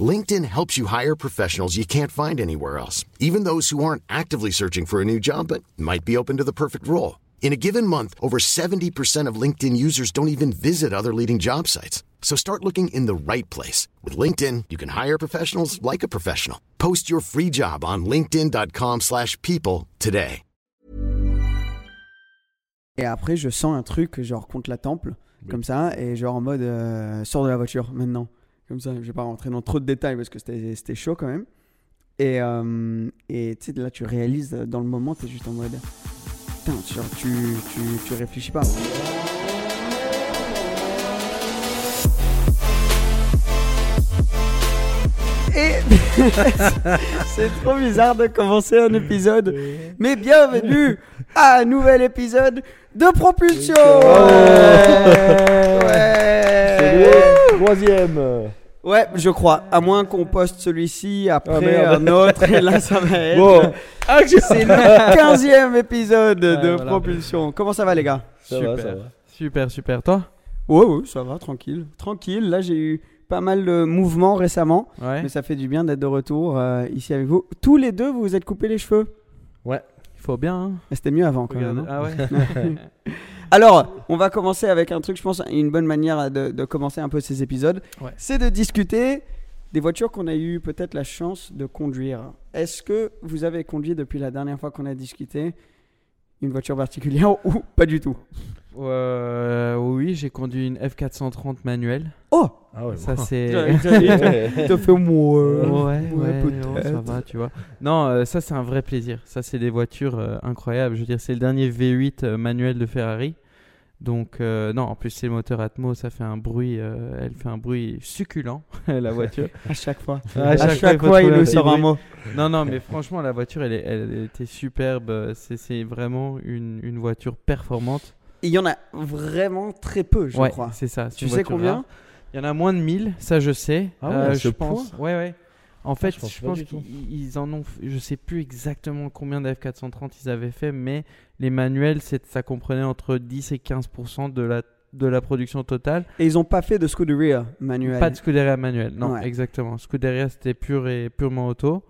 LinkedIn helps you hire professionals you can't find anywhere else, even those who aren't actively searching for a new job but might be open to the perfect role. In a given month, over 70% of LinkedIn users don't even visit other leading job sites. So start looking in the right place. With LinkedIn, you can hire professionals like a professional. Post your free job on linkedin.com/people slash people today. Et après, je sens un truc, genre contre la temple, comme ça, et genre en mode euh, sors de la voiture maintenant. Comme ça, je vais pas rentrer dans trop de détails parce que c'était chaud quand même. Et euh, et tu sais, là, tu réalises euh, dans le moment, tu es juste en mode putain, tu, genre, tu, tu, tu réfléchis pas. Et c'est trop bizarre de commencer un épisode. Mais bienvenue à un nouvel épisode de Propulsion. Ouais. Troisième. Ouais, je crois. À moins qu'on poste celui-ci après Ah, merde. un autre. Et là, ça va être. Bon, C'est le 15e épisode de Ouais, voilà. Propulsion. Comment ça va, les gars? Ça va, ça va. Super, super. Toi? Ouais, ouais, ça va, tranquille. Tranquille. Là, j'ai eu pas mal de mouvements récemment. Ouais. Mais ça fait du bien d'être de retour euh, ici avec vous. Tous les deux, vous vous êtes coupé les cheveux? Il faut bien. hein. Mais C'était mieux avant quand même. hein. Ah ouais. Alors, on va commencer avec un truc, je pense, une bonne manière de, de commencer un peu ces épisodes. Ouais. C'est de discuter des voitures qu'on a eu peut-être la chance de conduire. Est-ce que vous avez conduit depuis la dernière fois qu'on a discuté une voiture particulière ou pas du tout? Euh, oui, j'ai conduit une F430 manuelle. Oh Ah ouais, Ça, bon. c'est. Fait moi. Ouais, ouais, ouais, peut-être. non, ça va, tu vois. Non, euh, ça, c'est un vrai plaisir. Ça, c'est des voitures euh, incroyables. Je veux dire, c'est le dernier V8 euh, manuel de Ferrari. Donc, euh, non, en plus, c'est le moteur Atmo. Ça fait un bruit. euh, elle fait un bruit succulent, la voiture. À chaque fois. À À chaque fois, il fois, nous sort un mot. Non, non, mais franchement, la voiture, elle, est- elle était superbe. C'est c'est vraiment une, une voiture performante. Il y en a vraiment très peu, je ouais, crois. c'est ça. Tu sais combien? Il y en a moins de 1000, ça je sais. Ah ouais, Euh, je pense. point Ouais, ouais. En fait, je pense qu'ils ils en ont. Je sais plus exactement combien de F430 ils avaient fait, mais les manuels, ça comprenait entre 10 et 15% de la, de la production totale. Et ils ont pas fait de Scuderia manuel. Pas de Scuderia manuel, non, Ouais. exactement. Scuderia, c'était pur et purement auto,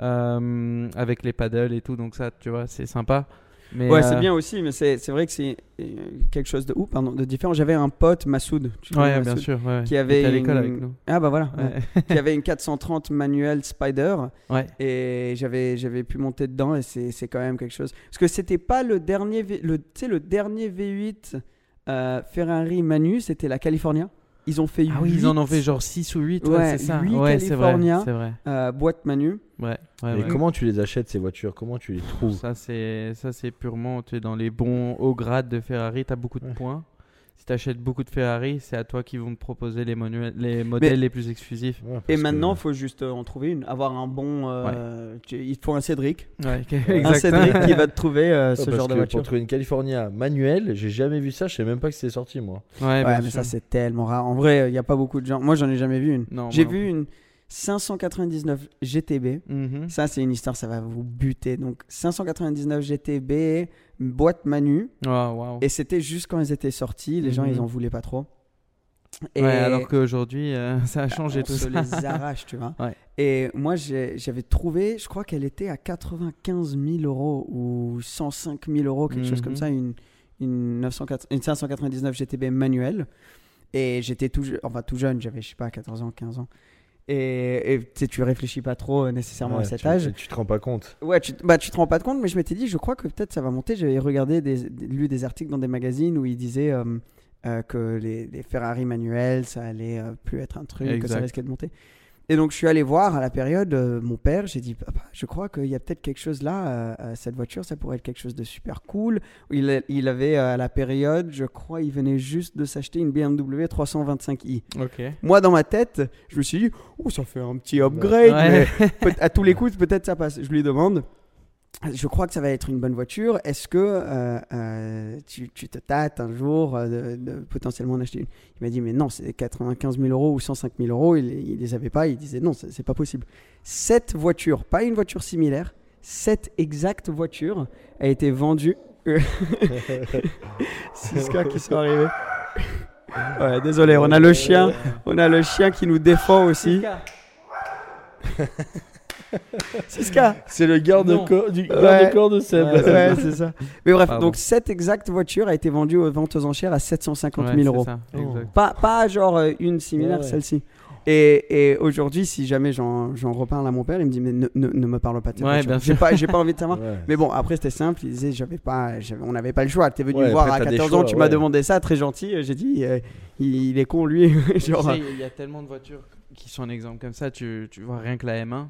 euh, avec les paddles et tout, donc ça, tu vois, c'est sympa. Mais, Ouais, euh, c'est bien aussi, mais c'est c'est vrai que c'est euh, quelque chose de, ouh, pardon, de différent. J'avais un pote, Massoud, tu Ouais, bien Massoud, sûr. Ouais, qui avait à l'école une- avec nous. Ah bah voilà, ouais. Qui avait une 430 manuelle Spider Ouais. et j'avais j'avais pu monter dedans et c'est c'est quand même quelque chose. Parce que c'était pas le dernier V- le le dernier V8 euh, Ferrari Manu, c'était la California. Ils ont fait Ah oui, ils en ont fait genre 6 ou 8, Ouais, ouais, c'est ça. huit Ouais, c'est vrai, California. c'est vrai. euh, boîte Manu. Ouais, ouais, Mais ouais. comment tu les achètes ces voitures? Comment tu les trouves? Ça c'est ça c'est purement tu es dans les bons hauts grades de Ferrari, tu as beaucoup de Ouais. points. Si tu achètes beaucoup de Ferrari, c'est à toi qui vont te proposer les, modèles les plus exclusifs. Ouais, Et maintenant, il faut juste euh, en trouver une, avoir un bon. euh, tu- il te faut un Cédric, Ouais, un Cédric qui va te trouver euh, ce parce genre de voiture. Pour trouver une California manuelle, j'ai jamais vu ça. Je sais même pas que c'était sorti moi. Ouais, mais sûr. ça c'est tellement rare. En vrai, il n'y a pas beaucoup de gens. Moi, j'en ai jamais vu une. Non, J'ai vu non une 599 GTB. Mhm. Ça, c'est une histoire, ça va vous buter. Donc, 599 GTB, boîte Manu. Oh, waouh. Et c'était juste quand ils étaient sortis. Les gens, Mhm. ils en voulaient pas trop. Et Ouais, alors qu'aujourd'hui, euh, ça a changé on tout se ça. les arrache, tu vois. Ouais. Et moi, j'avais trouvé, je crois qu'elle était à 95 000 euros ou 105 000 euros, quelque chose Mhm. comme ça, une, une, 904 une 599 GTB manuelle. Et j'étais tout, enfin, tout jeune, j'avais, je sais pas, 14 ans, 15 ans. Et et, tu sais, tu réfléchis pas trop euh, nécessairement à cet tu, âge. Tu, te rends pas compte. Ouais, tu, bah, tu te rends pas compte, mais je m'étais dit, je crois que peut-être ça va monter. J'avais regardé, des, lu des articles dans des magazines où ils disaient euh, euh, que les, les Ferrari manuels, ça allait euh, plus être un truc, que ça risquait de monter. Et donc, je suis allé voir à la période euh, mon père. J'ai dit, Papa, je crois qu'il y a peut-être quelque chose là. euh, cette voiture, ça pourrait être quelque chose de super cool. Il, avait euh, à la période, je crois, il venait juste de s'acheter une BMW 325i. Ok. Moi, dans ma tête, je me suis dit, oh, ça fait un petit upgrade, Ouais. mais à tous les coups, peut-être ça passe. Je lui demande, je crois que ça va être une bonne voiture. Est-ce que euh, euh, tu, tu te tâtes un jour euh, de, de potentiellement en acheter une? Il m'a dit, mais non, c'est 95 000 euros ou 105 000 euros. Il, il les avait pas. Il disait, non, c'est c'est pas possible. Cette voiture, pas une voiture similaire, cette exacte voiture a été vendue. Six cas qui sont arrivés. Ouais, désolé, on a le chien, on a le chien qui nous défend aussi. Siska. C'est le garde-corps du garde-corps de Seb. Ouais, ouais, c'est ça. Mais bref, Pardon. donc cette exacte voiture a été vendue aux ventes aux enchères à 750 Ouais, 000 c'est euros. ça, Oh. Pas, pas genre euh, une similaire, Ouais, ouais. celle-ci. Et, et aujourd'hui, si jamais j'en j'en reparle à mon père, il me dit Mais ne, ne- ne me parle pas de cette Ouais, J'ai pas, j'ai pas envie de savoir. Ouais. Mais bon, après, c'était simple. Il disait j'avais pas, On n'avait pas le choix. T'es venu Ouais, me voir après, à t'as des 14 ans, choix, tu m'as demandé ça, très gentil. J'ai dit euh, il, il est con, lui. Tu genre, sais, Il y a tellement de voitures qui sont un exemple comme ça. Tu, tu vois rien que la M1.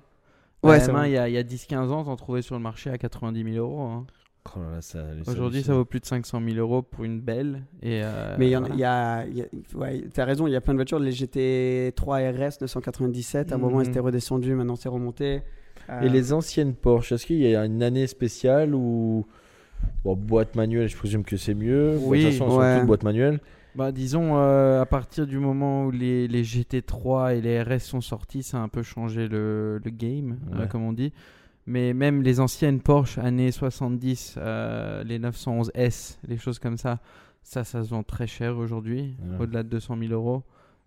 Ouais, la c'est M1, vrai. il y a, il y a 10-15 ans, t'en trouvais sur le marché à 90 000 euros. hein. Oh là là, ça- les Aujourd'hui, ça solutions. vaut plus de 500 000 euros pour une belle. Et euh, Mais il y, en a- voilà. il y a, il y a- ouais, t'as raison, il y a plein de voitures. Les GT3 RS 997, à un moment, Mhm. c'était redescendu, maintenant c'est remonté. Euh, Et les anciennes Porsche, est-ce qu'il y a une année spéciale ou bon, boîte manuelle, je présume que c'est mieux. Bon, Oui, de toute façon, elles sont ouais. toutes boîte manuelle. Bah, disons, euh, à partir du moment où les, les GT3 et les RS sont sortis, ça a un peu changé le, le game, euh, comme on dit. Mais même les anciennes Porsche années 70, euh, les 911S, les choses comme ça, ça, ça se vend très cher aujourd'hui, Ouais. au-delà de 200 000 euros.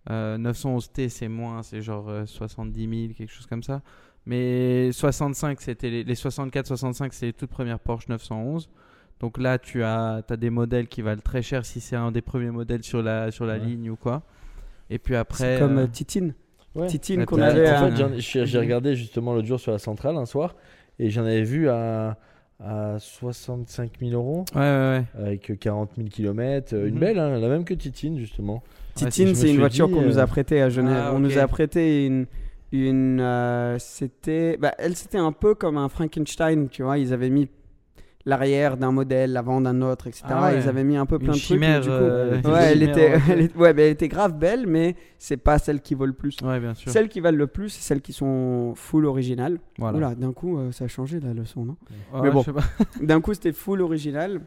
Euh, 911T, c'est moins, c'est genre euh, 70 000, quelque chose comme ça. Mais 65, c'était les, les 64, 65, c'est les toutes premières Porsche 911. Donc là, tu as, as des modèles qui valent très cher si c'est un des premiers modèles sur la, sur la Ouais. ligne ou quoi. Et puis après. C'est comme euh, euh, Titine. Ouais. Titine qu'on avait. À- En fait, j'ai regardé justement l'autre jour sur la centrale un soir et j'en avais vu à, à 65 000 euros Ouais, ouais, ouais. avec 40 000 km. Une Mhm. belle, hein, la même que Titine justement. Titine, c'est une voiture qu'on nous euh, a prêtée à Genève. Ah, On nous a prêté une. une euh, c'était. Bah, elle, c'était un peu comme un Frankenstein, tu vois. Ils avaient mis l'arrière d'un modèle, l'avant d'un autre, etc. Ah ouais. Ils avaient mis un peu plein Une de chimère, trucs. du coup, euh, une ouais, elle chimère, était, ouais. elle est- ouais, elle était grave belle, mais c'est pas celle qui vaut le plus. Bien sûr. Celles qui valent le plus, c'est celles qui sont full original. Voilà. Oula, d'un coup, euh, ça a changé la leçon, non Mais bon. D'un coup, c'était full original.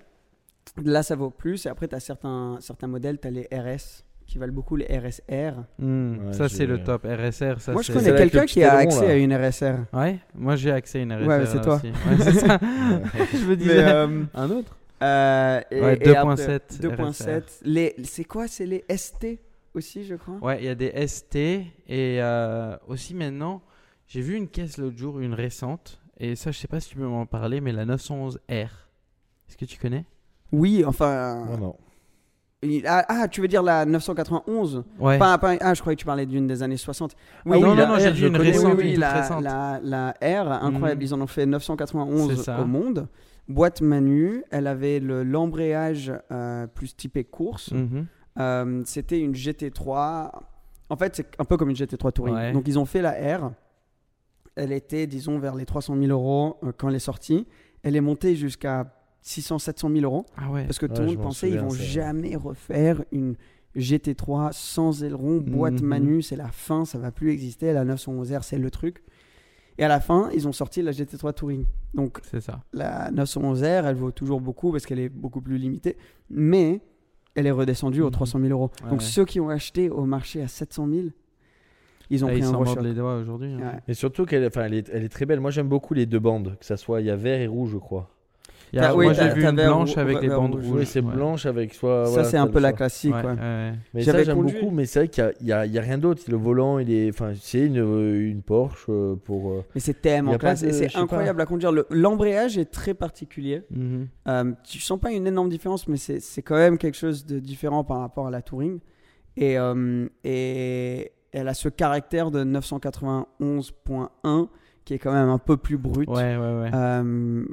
Là, ça vaut plus. Et après, tu as certains, certains modèles, tu as les RS qui valent beaucoup, les RSR. Hmm, Ouais, ça, c'est le top. RSR, ça Moi, je connais quelqu'un qui a accès là. à une RSR. Ouais, moi j'ai accès à une RSR. Ouais, c'est toi. aussi. Ouais, c'est ça. je me disais. Mais, euh, Un autre euh, Ouais, et après, 2.7 2.7. Les, c'est quoi C'est les ST aussi, je crois? Ouais, il y a des ST et euh, aussi maintenant, j'ai vu une caisse l'autre jour, une récente, et ça, je sais pas si tu peux m'en parler, mais la 911R. Est-ce que tu connais? Oui, enfin. Non, non. Ah, ah, tu veux dire la 991 Ouais. Pas- pas- Ah, je croyais que tu parlais d'une des années 60. oui, non, non, non, j'ai dit une récente, oui, oui, la, récente. la, la R, incroyable. Mhm. Ils en ont fait 991 C'est ça. au monde. Boîte Manu, elle avait le- l'embrayage euh, plus typé course. Mhm. Euh, C'était une GT3. En fait, c'est un peu comme une GT3 Touring. Ouais. Donc, ils ont fait la R. Elle était, disons, vers les 300 000 euros euh, quand elle est sortie. Elle est montée jusqu'à 600, 700 000 euros. Ah ouais. Parce que tout le monde pensait ils souviens, vont jamais refaire une GT3 sans aileron, boîte Mhm. Manu, c'est la fin, ça va plus exister. La 911R, c'est le truc. Et à la fin, ils ont sorti la GT3 Touring. Donc ça. la 911R, elle vaut toujours beaucoup parce qu'elle est beaucoup plus limitée, mais elle est redescendue aux Mhm. 300 000 euros. Ouais, Donc ouais. ceux qui ont acheté au marché à 700 000, ils ont Ah, pris ils un gros les doigts aujourd'hui. hein. Ouais. Et surtout qu'elle enfin, elle est, elle est très belle. Moi, j'aime beaucoup les deux bandes, que ça soit il y a vert et rouge, je crois. Il y a- oui, moi, j'ai vu une blanche avec les bandes rouge. rouges. Oui, c'est ouais. blanche avec soit. Ça, voilà, c'est un peu la classique. Ouais, ouais. ouais. Mais ça, j'aime beaucoup, mais c'est vrai qu'il n'y a, a- il y a rien d'autre. Le volant, il est, enfin, c'est une, une Porsche euh, pour. euh, Mais c'est tellement classe et c'est incroyable à conduire. Le- L'embrayage est très particulier. Mhm. Euh, tu sens pas une énorme différence, mais c'est c'est quand même quelque chose de différent par rapport à la Touring. Et, euh, et elle a ce caractère de 991.1 qui est quand même un peu plus brut Ouais, ouais, ouais. euh,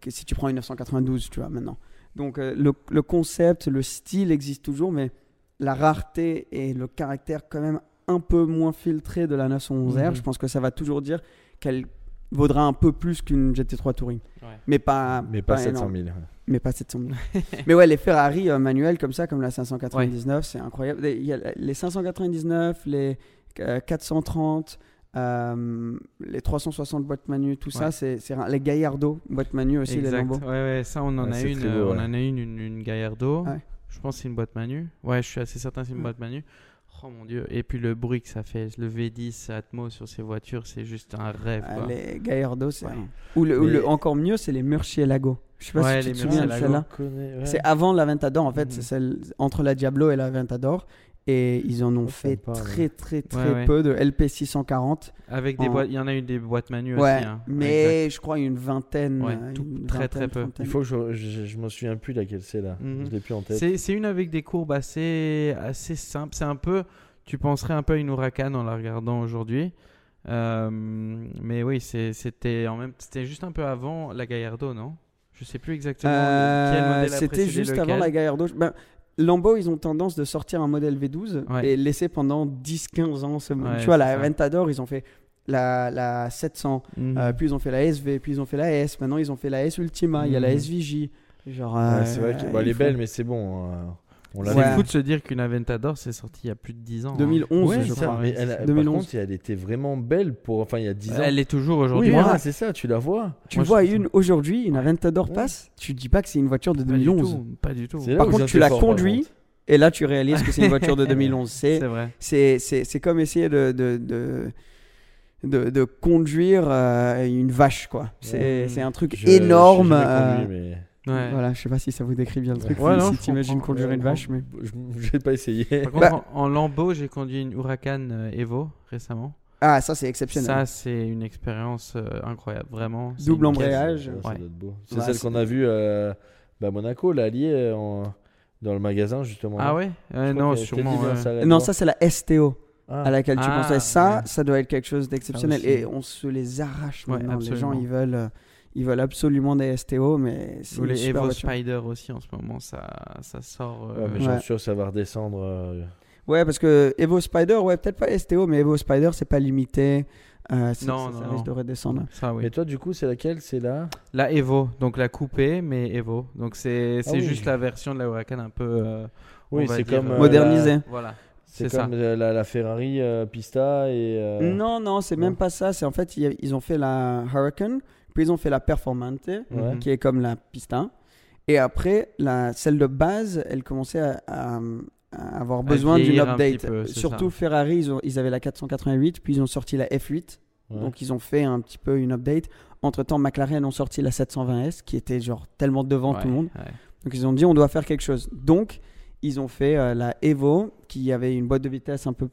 que si tu prends une 992, tu vois, maintenant. Donc euh, le, le concept, le style existe toujours, mais la rareté et le caractère quand même un peu moins filtré de la 911R. Mhm. Je pense que ça va toujours dire qu'elle vaudra un peu plus qu'une GT3 Touring. Ouais. Mais pas, Mais pas 700 énorme. 000. Mais pas 700 000. mais ouais, les Ferrari euh, manuels comme ça, comme la 599, c'est incroyable. Il y a les 599, les euh, 430, euh, les 360 boîtes manu, tout ça, Ouais. c'est les Gallardo boîtes manu aussi, les Exact. Lambo. Ouais, ouais, ça on en Ouais, a une, beau, euh, on ouais. en a une, une, une Gallardo. Je pense que c'est une boîte manu. Ouais, je suis assez certain que c'est une Ouais. boîte manu. Oh mon dieu. Et puis le bruit que ça fait, le V10 Atmos sur ces voitures, c'est juste un rêve. Quoi. les Gallardo, c'est Ouais. ou, le, ou Mais- le- encore mieux, c'est les Murcielago. Je sais pas Ouais, si tu te souviens de celle-là. C'est avant l'Aventador en fait, Mhm. c'est celle entre la Diablo et l'Aventador. Et ils en ont Oh, fait sympa, très très très ouais. peu de LP640. Avec des En- boîtes, il y en a eu des boîtes manu Ouais, aussi. hein. Exact. mais je crois une vingtaine. Ouais, tout- une très, très vingtaine, peu. trentaine. Il faut que je, je, je me souviens plus laquelle c'est là. Mhm. Je l'ai plus en tête. C'est c'est une avec des courbes assez, assez simples. C'est un peu, tu penserais un peu à une Huracan en la regardant aujourd'hui. Euh, mais oui, c'était en même, c'était juste un peu avant la Gallardo, non? Je sais plus exactement Euh, quel modèle a C'était juste lequel. avant la Gallardo. Ben, Lambo, ils ont tendance de sortir un modèle V12 Ouais. et laisser pendant 10-15 ans ce Ouais, Tu vois, la ça. Aventador, ils ont fait la, la 700, Mhm. euh, puis ils ont fait la SV, puis ils ont fait la S, maintenant ils ont fait la S Ultima, il y a la Mhm. SVJ. Genre, Ouais, euh, c'est vrai que- euh, bah, est belle, mais c'est bon. On l'a C'est Ouais. fou de se dire qu'une Aventador c'est sorti il y a plus de 10 ans. hein. 2011, Ouais, je ça, crois. mais elle, a- 2011. Par contre, elle était vraiment belle pour. Enfin, il y a 10 ans. Elle est toujours oui, aujourd'hui. voilà, hein. c'est ça, tu la vois. Tu Moi, je vois une aujourd'hui, une Aventador Ouais. passe, tu dis pas que c'est une voiture de Pas du 2011. tout, Pas du tout. Par contre, je tu la fort, conduis. Et là, tu réalises que c'est une voiture de 2011. C'est C'est vrai. c'est c'est- c'est comme essayer de, de, de, de- de conduire euh, une vache, quoi. C'est Ouais. c'est un truc Je- énorme. jamais euh, conduit, mais Ouais. Voilà, je sais pas si ça vous décrit bien le truc. Ouais, non, si t'imagines conduire une vache, mais. je vais pas essayer. Par contre, Bah- en, en Lambo, j'ai conduit une Huracan euh, Evo récemment. Ah, ça, c'est exceptionnel. Ça, c'est une expérience euh, incroyable, vraiment. Double embrayage. Ça, ça Ouais. beau. C'est Ouais, celle qu'on a vue euh, bah, à Monaco, euh, en- dans le magasin, justement. Ah là. ouais? Euh, Non, sûrement. S'arrête Non, ça, c'est la STO Ah. à laquelle tu Ah, pensais. Ça, ouais. ça doit être quelque chose d'exceptionnel. aussi. Et on se les arrache Ouais, maintenant. les gens, ils veulent, euh, ils veulent absolument des STO, mais c'est Ou les super Evo voiture. Spider aussi en ce moment, ça, ça sort. euh, Ouais, mais j'en Ouais. suis sûr que ça va redescendre. euh, Ouais, parce que Evo Spider, ouais, peut-être pas STO, mais Evo Spider, c'est pas limité. Euh, Non, ça, non, ça non. risque de redescendre. Ça, oui. Et toi, du coup, c'est laquelle? C'est là La Evo, donc la coupée, mais Evo. Donc c'est c'est Ah oui. juste la version de la Huracan un peu. euh, Oui, c'est comme. euh, euh, Modernisé. la- Voilà. C'est ça. comme euh, la, la Ferrari euh, Pista et. euh, Non, non, c'est même pas ça. C'est en fait, ils ont fait la Huracan, puis ils ont fait la Performante, Ouais. Qui est comme la Pista. Et après, la, celle de base, elle commençait à, à- à avoir besoin d'une update. peu, Surtout Ferrari, ils, ont- ils avaient la 488, puis ils ont sorti la F8. Ouais. Donc ils ont fait un petit peu une update. Entre-temps, McLaren ont sorti la 720S, qui était genre tellement devant Ouais, tout le monde. Donc ils ont dit on doit faire quelque chose. Donc ils ont fait euh, la Evo qui avait une boîte de vitesse un peu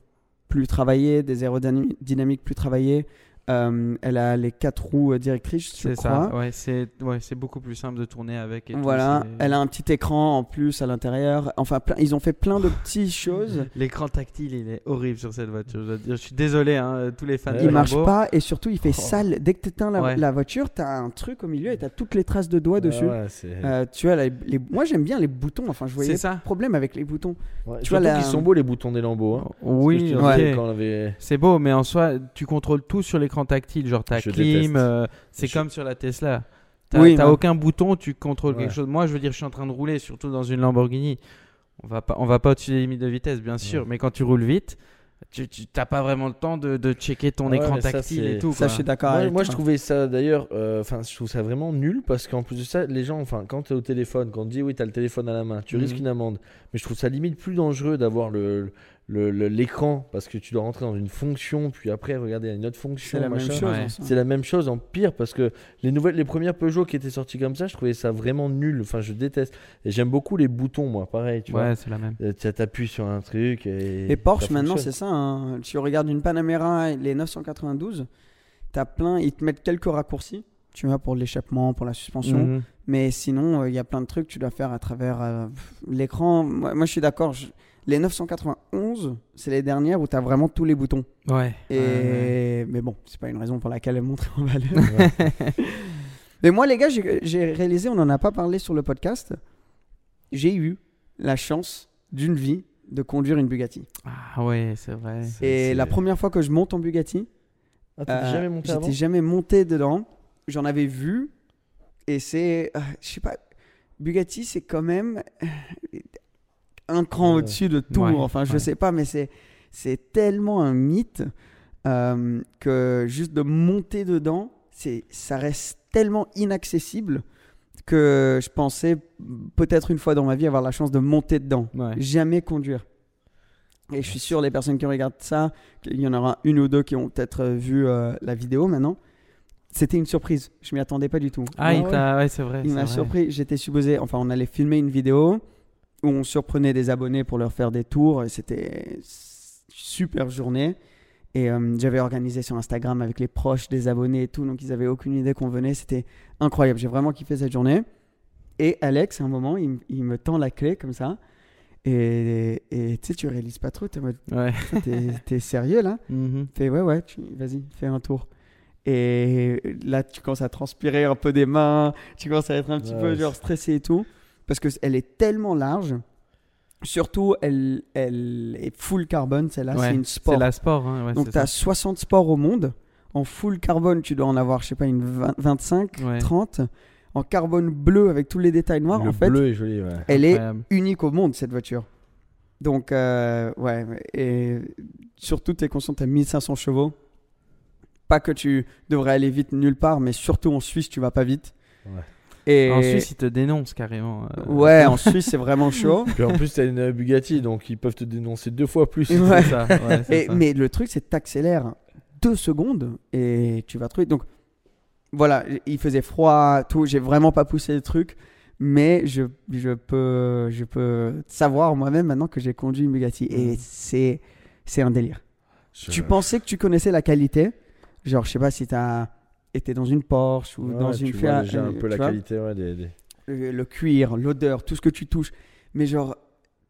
plus travaillée, des aérodynamiques plus travaillées. Euh, elle a les quatre roues euh, directrices, je C'est crois. ça. Ouais, c'est ouais, c'est beaucoup plus simple de tourner avec. Et Voilà, elle a un petit écran en plus à l'intérieur. Enfin, plein- ils ont fait plein de petites choses. L'écran tactile, il est horrible sur cette voiture. Je, dois dire. Je suis désolé, hein, tous les fans. Il marche pas et surtout il fait Oh. sale. Dès que tu éteins la, Ouais. la voiture, tu as un truc au milieu et tu as toutes les traces de doigts Ah dessus. ouais, Euh, tu vois, les, les- moi j'aime bien les boutons. Enfin, je voyais C'est ça. problème avec les boutons. ouais, tu vois, la- qu'ils sont beaux les boutons des Lambeaux. Hein. Oui, avait- C'est beau, mais en soi, tu contrôles tout sur l'écran tactile. Genre ta Je clim, euh, c'est Je- comme sur la Tesla. T'as Oui, t'as ouais. aucun bouton, tu contrôles Ouais. quelque chose. Moi, je veux dire, je suis en train de rouler, surtout dans une Lamborghini. On va pas, on va pas au-dessus des limites de vitesse, bien sûr, Ouais. mais quand tu roules vite, tu tu- t'as pas vraiment le temps de, de checker ton Ah ouais, écran mais ça, tactile et tout. Ça, quoi. je suis d'accord Moi, avec moi, toi. je trouvais ça d'ailleurs, euh, enfin, je trouve ça vraiment nul parce qu'en plus de ça, les gens, enfin, quand tu es au téléphone, quand on te dit oui, tu as le téléphone à la main, tu Mhm. risques une amende. Mais je trouve ça limite plus dangereux d'avoir le le- le- l'écran parce que tu dois rentrer dans une fonction, puis après regarder une autre fonction. C'est la même chose. Ouais. C'est la même chose en pire parce que les nouvelles, les premières Peugeot qui étaient sorties comme ça, je trouvais ça vraiment nul. Enfin, je déteste. Et j'aime beaucoup les boutons, moi, pareil, tu Ouais, c'est la même. vois. Euh, Tu appuies sur un truc et. Et Porsche, maintenant, c'est ça. hein. Tu regardes une Panamera, les 992, t'as plein, ils te mettent quelques raccourcis, tu vois, pour l'échappement, pour la suspension. Mhm. Mais sinon, euh, il y a plein de trucs que tu dois faire à travers euh, l'écran. Moi, moi, je suis d'accord. je- Les 991, c'est les dernières où tu as vraiment tous les boutons. Ouais. Et... Mais bon, c'est pas une raison pour laquelle elle montre en valeur. Mais moi, les gars, j'ai j'ai réalisé, on n'en a pas parlé sur le podcast. J'ai eu la chance d'une vie de conduire une Bugatti. Ah ouais, c'est vrai. C'est- Et la première fois que je monte en Bugatti, Ah, euh, jamais monté j'étais jamais monté dedans. J'en avais vu. Et c'est. euh, je sais pas. Bugatti, c'est quand même un cran Ouais. au-dessus de tout. Ouais, enfin, je ouais. sais pas, mais c'est, c'est tellement un mythe euh, que juste de monter dedans, c'est, ça reste tellement inaccessible que je pensais peut-être une fois dans ma vie avoir la chance de monter dedans. Ouais. Jamais conduire. Et je suis sûr, les personnes qui regardent ça, qu'il y en aura une ou deux qui ont peut-être euh, vu euh, la vidéo maintenant. C'était une surprise. Je m'y attendais pas du tout. Ah, il ouais, c'est vrai. il m'a surpris. J'étais supposé. Enfin, on allait filmer une vidéo où on surprenait des abonnés pour leur faire des tours. Et c'était une super journée. Et euh, j'avais organisé sur Instagram avec les proches des abonnés et tout. Donc, ils avaient aucune idée qu'on venait. C'était incroyable. J'ai vraiment kiffé cette journée. Et Alex, à un moment, il, me tend la clé comme ça. Et tu sais, tu réalises pas trop. T'es Ouais. T'es sérieux là? Mhm. Fais ouais, ouais, vas-y, fais un tour. Et là, tu commences à transpirer un peu des mains, tu commences à être un petit Ouais, peu genre stressé et tout, parce que elle est tellement large. Surtout, elle, elle est full carbone, celle-là, Ouais, c'est une sport. C'est la sport. hein, ouais, Donc, tu as ça. 60 sports au monde. En full carbone, tu dois en avoir, je sais pas, une 20 25, Ouais. 30. En carbone bleu avec tous les détails noirs, Le en fait, bleu est joli, ouais. elle est unique au monde cette voiture. Donc, euh, ouais, et surtout, tu es conscient, tu as 1500 chevaux. Pas que tu devrais aller vite nulle part, mais surtout en Suisse, tu vas pas vite. Ouais. Et En Suisse, ils te dénoncent carrément. euh. ouais, en Suisse, c'est vraiment chaud. Puis en plus, t'as une Bugatti, donc ils peuvent te dénoncer deux fois plus. Ouais. C'est ça. ouais, c'est Et, ça. mais le truc, c'est que tu accélères deux secondes et tu vas trouver. Donc, voilà, il faisait froid, tout. J'ai vraiment pas poussé le truc. Mais je, je, peux, je peux savoir moi-même maintenant que j'ai conduit une Bugatti. Et Mhm. c'est, c'est un délire. Je- Tu pensais que tu connaissais la qualité. Genre, je sais pas si tu été dans une Porsche ou Ouais, dans une Fiat. déjà un euh, peu tu la vois, qualité ouais, des, des- Le, le cuir, l'odeur, tout ce que tu touches. Mais genre,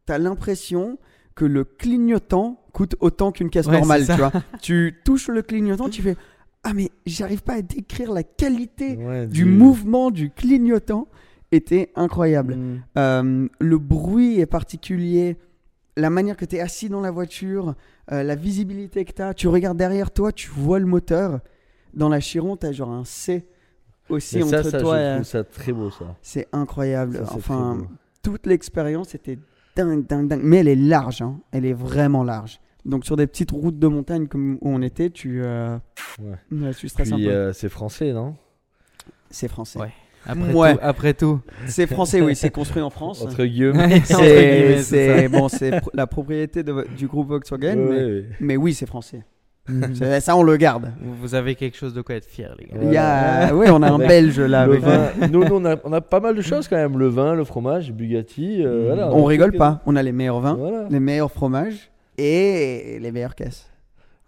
tu as l'impression que le clignotant coûte autant qu'une caisse Ouais, normale, tu vois. tu touches le clignotant, tu fais Ah, mais j'arrive pas à décrire la qualité ouais, du mouvement du clignotant. Était incroyable. Mm. Euh, le bruit est particulier, la manière que tu es assis dans la voiture, euh, la visibilité que tu as. Tu regardes derrière toi, tu vois le moteur. Dans la Chiron, tu as genre un C aussi Mais entre ça, ça, toi je et... trouve ça très beau, ça. C'est incroyable. Ça, enfin, toute l'expérience était dingue, dingue, dingue. Mais elle est large, hein. elle est vraiment large. Donc sur des petites routes de montagne comme où on était, tu, euh, Ouais. ouais, tu stresses Puis un peu. euh, c'est français, non? C'est français. Ouais. Après, Ouais. tout, après tout. C'est français, oui, c'est construit en France. Entre guillemets. Entre C'est guillemets, c'est c'est- bon, c'est la propriété de- du groupe Volkswagen, Ouais, mais, ouais. mais oui, c'est français. Ça. C'est- Ça, on le garde. Vous avez quelque chose de quoi être fier, les gars. Il y a, oui, on a un. Belge là. Le avec- vin, nous, nous, on, a, on a pas mal de choses quand même. Le vin, le fromage, Bugatti. euh, voilà, On a rigole pas. On a les meilleurs vins, Voilà. les meilleurs fromages et les meilleures caisses.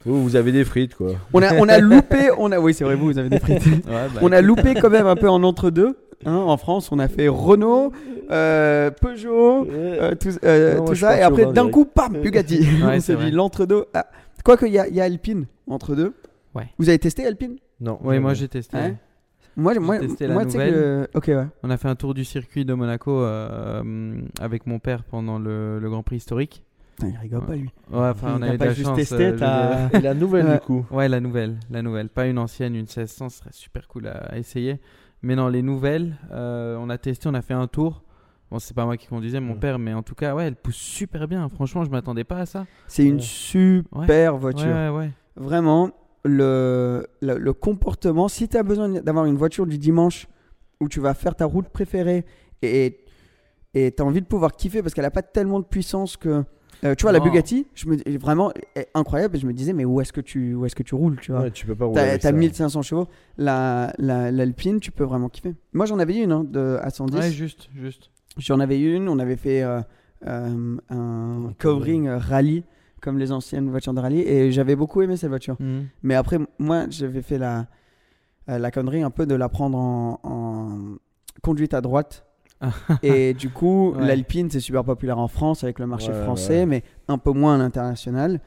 Vous, vous avez des frites, quoi. On a, on a loupé, on a, oui, c'est vrai, vous, vous avez des frites. Ouais, bah, on a loupé quand même un peu en entre-deux. hein, en France, on a fait Renault, euh, Peugeot, euh, tout, euh, Non, ça. Et après, d'un coup, bam, Bugatti. Ouais, on c'est s'est vrai. dit l'entre-deux. Ah. Quoique, il y a, y a Alpine entre deux. Ouais. Vous avez testé Alpine? Non. Ouais, moi j'ai testé. Ouais. Moi, moi, testé la moi tu sais que. Ok, ouais. On a fait un tour du circuit de Monaco euh, avec mon père pendant le, le Grand Prix historique. Putain, il rigole pas, lui. Ouais, enfin, on T'as a eu de pas la juste chance. testé, euh, je- t'as- Et la nouvelle, Ouais. du coup. Ouais, la nouvelle, la nouvelle. Pas une ancienne, une 1600, ce serait super cool à, à essayer. Mais non, les nouvelles, euh, on a testé, on a fait un tour. Bon, c'est pas moi qui conduisais, mon Mm. père, mais en tout cas, ouais, elle pousse super bien. Franchement, je m'attendais pas à ça. C'est une super Ouais, voiture. ouais, ouais. Vraiment, le, le, le comportement, si tu as besoin d'avoir une voiture du dimanche où tu vas faire ta route préférée et et tu as envie de pouvoir kiffer parce qu'elle a pas tellement de puissance que. euh, tu vois, la. Bugatti, je me, vraiment est incroyable et je me disais, mais où est-ce que tu, où est-ce que tu roules tu vois? Ouais, tu peux pas rouler. T'as avec t'as ça. 1500 chevaux, la, la- l'Alpine, tu peux vraiment kiffer. Moi, j'en avais une hein, de, à 110. Ouais, juste, juste. J'en avais une, on avait fait euh, euh, un covering euh, rallye, comme les anciennes voitures de rallye, et j'avais beaucoup aimé cette voiture. Mhm. Mais après, moi, j'avais fait la, euh, la connerie un peu de la prendre en, en conduite à droite. et du coup, Ouais. l'Alpine, c'est super populaire en France avec le marché Ouais, français, ouais. mais un peu moins à l'international.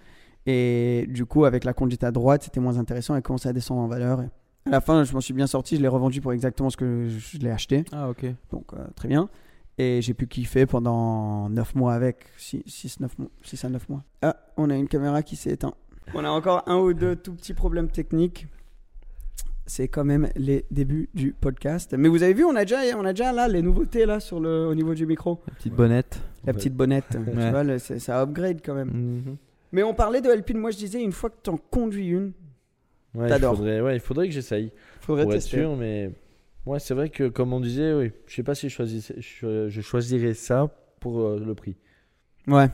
Et du coup, avec la conduite à droite, c'était moins intéressant et commençait à descendre en valeur. Et à la fin, je m'en suis bien sorti, je l'ai revendu pour exactement ce que je l'ai acheté. Ah, ok. Donc, euh, très bien. Et j'ai pu kiffer pendant 9 mois avec, 6 à 9 mois. Ah, on a une caméra qui s'est éteinte. On a encore un ou deux tout petits problèmes techniques. C'est quand même les débuts du podcast. Mais vous avez vu, on a déjà, on a déjà là les nouveautés là sur le, au niveau du micro. La petite bonnette. La petite bonnette. Tu Ouais. vois, le- c'est- ça upgrade quand même. Mhm. Mais on parlait de Alpine. Moi, je disais, une fois que tu en conduis une, Ouais, il T'adores. faudrait, ouais, il faudrait que j'essaye faudrait pour être tester. sûr, mais ouais, c'est vrai que comme on disait, oui, je sais pas si je, choisissais- je, je choisirais ça pour euh, le prix. Ouais.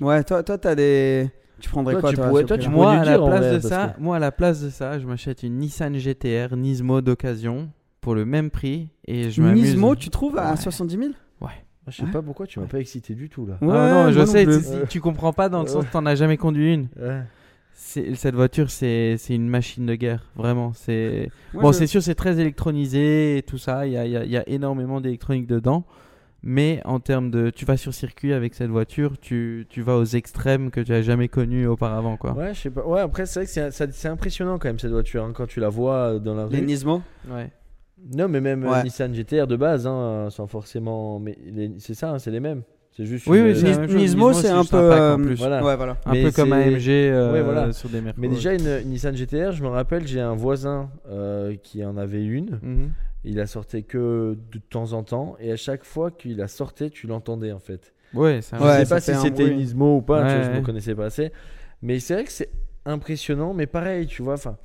Ouais, toi, toi, t'as des. Tu prendrais Toi, quoi, tu toi, pourrais- tu Moi, à la place vrai, de ça, que- moi, à la place de ça, je m'achète une Nissan GTR Nismo d'occasion pour le même prix et je m'amuse. Nismo, tu trouves à Ouais. 70 000 Ah, je sais Ouais. pas pourquoi tu m'as pas excité du tout là. Ah non, je sais, tu, tu comprends pas dans le sens que t'en as jamais conduit une. Cette voiture, c'est c'est une machine de guerre, vraiment. C'est bon, je- c'est sûr, c'est très électronisé et tout ça. Il y a, il y a- y a énormément d'électronique dedans. Mais en termes de, tu vas sur circuit avec cette voiture, tu, tu vas aux extrêmes que tu as jamais connus auparavant, quoi. Ouais, je sais pas. Ouais, après c'est vrai que c'est ça- c'est impressionnant quand même cette voiture hein, quand tu la vois dans la Les rue. Nismo Ouais. Non, mais même euh, Ouais. Nissan GTR de base, hein, sans forcément. Mais les- c'est ça, hein, c'est les mêmes. C'est juste. Oui, une- oui, la chose. Nismo, c'est un peu. pack en euh. Voilà. Ouais, voilà. Un Mais peu comme AMG euh, Ouais, voilà. sur des Mercos. Mais déjà, une, une Nissan GTR, je me rappelle, j'ai un voisin euh, qui en avait une. Mhm. Il a sorti que de temps en temps. Et à chaque fois qu'il a sorti, tu l'entendais en fait. Ouais, ça Je Ouais, sais ça pas si un c'était une Nismo ou pas, tu vois, Ouais, je ne ouais. connaissais pas assez. Mais c'est vrai que c'est impressionnant, mais pareil, tu vois. Enfin,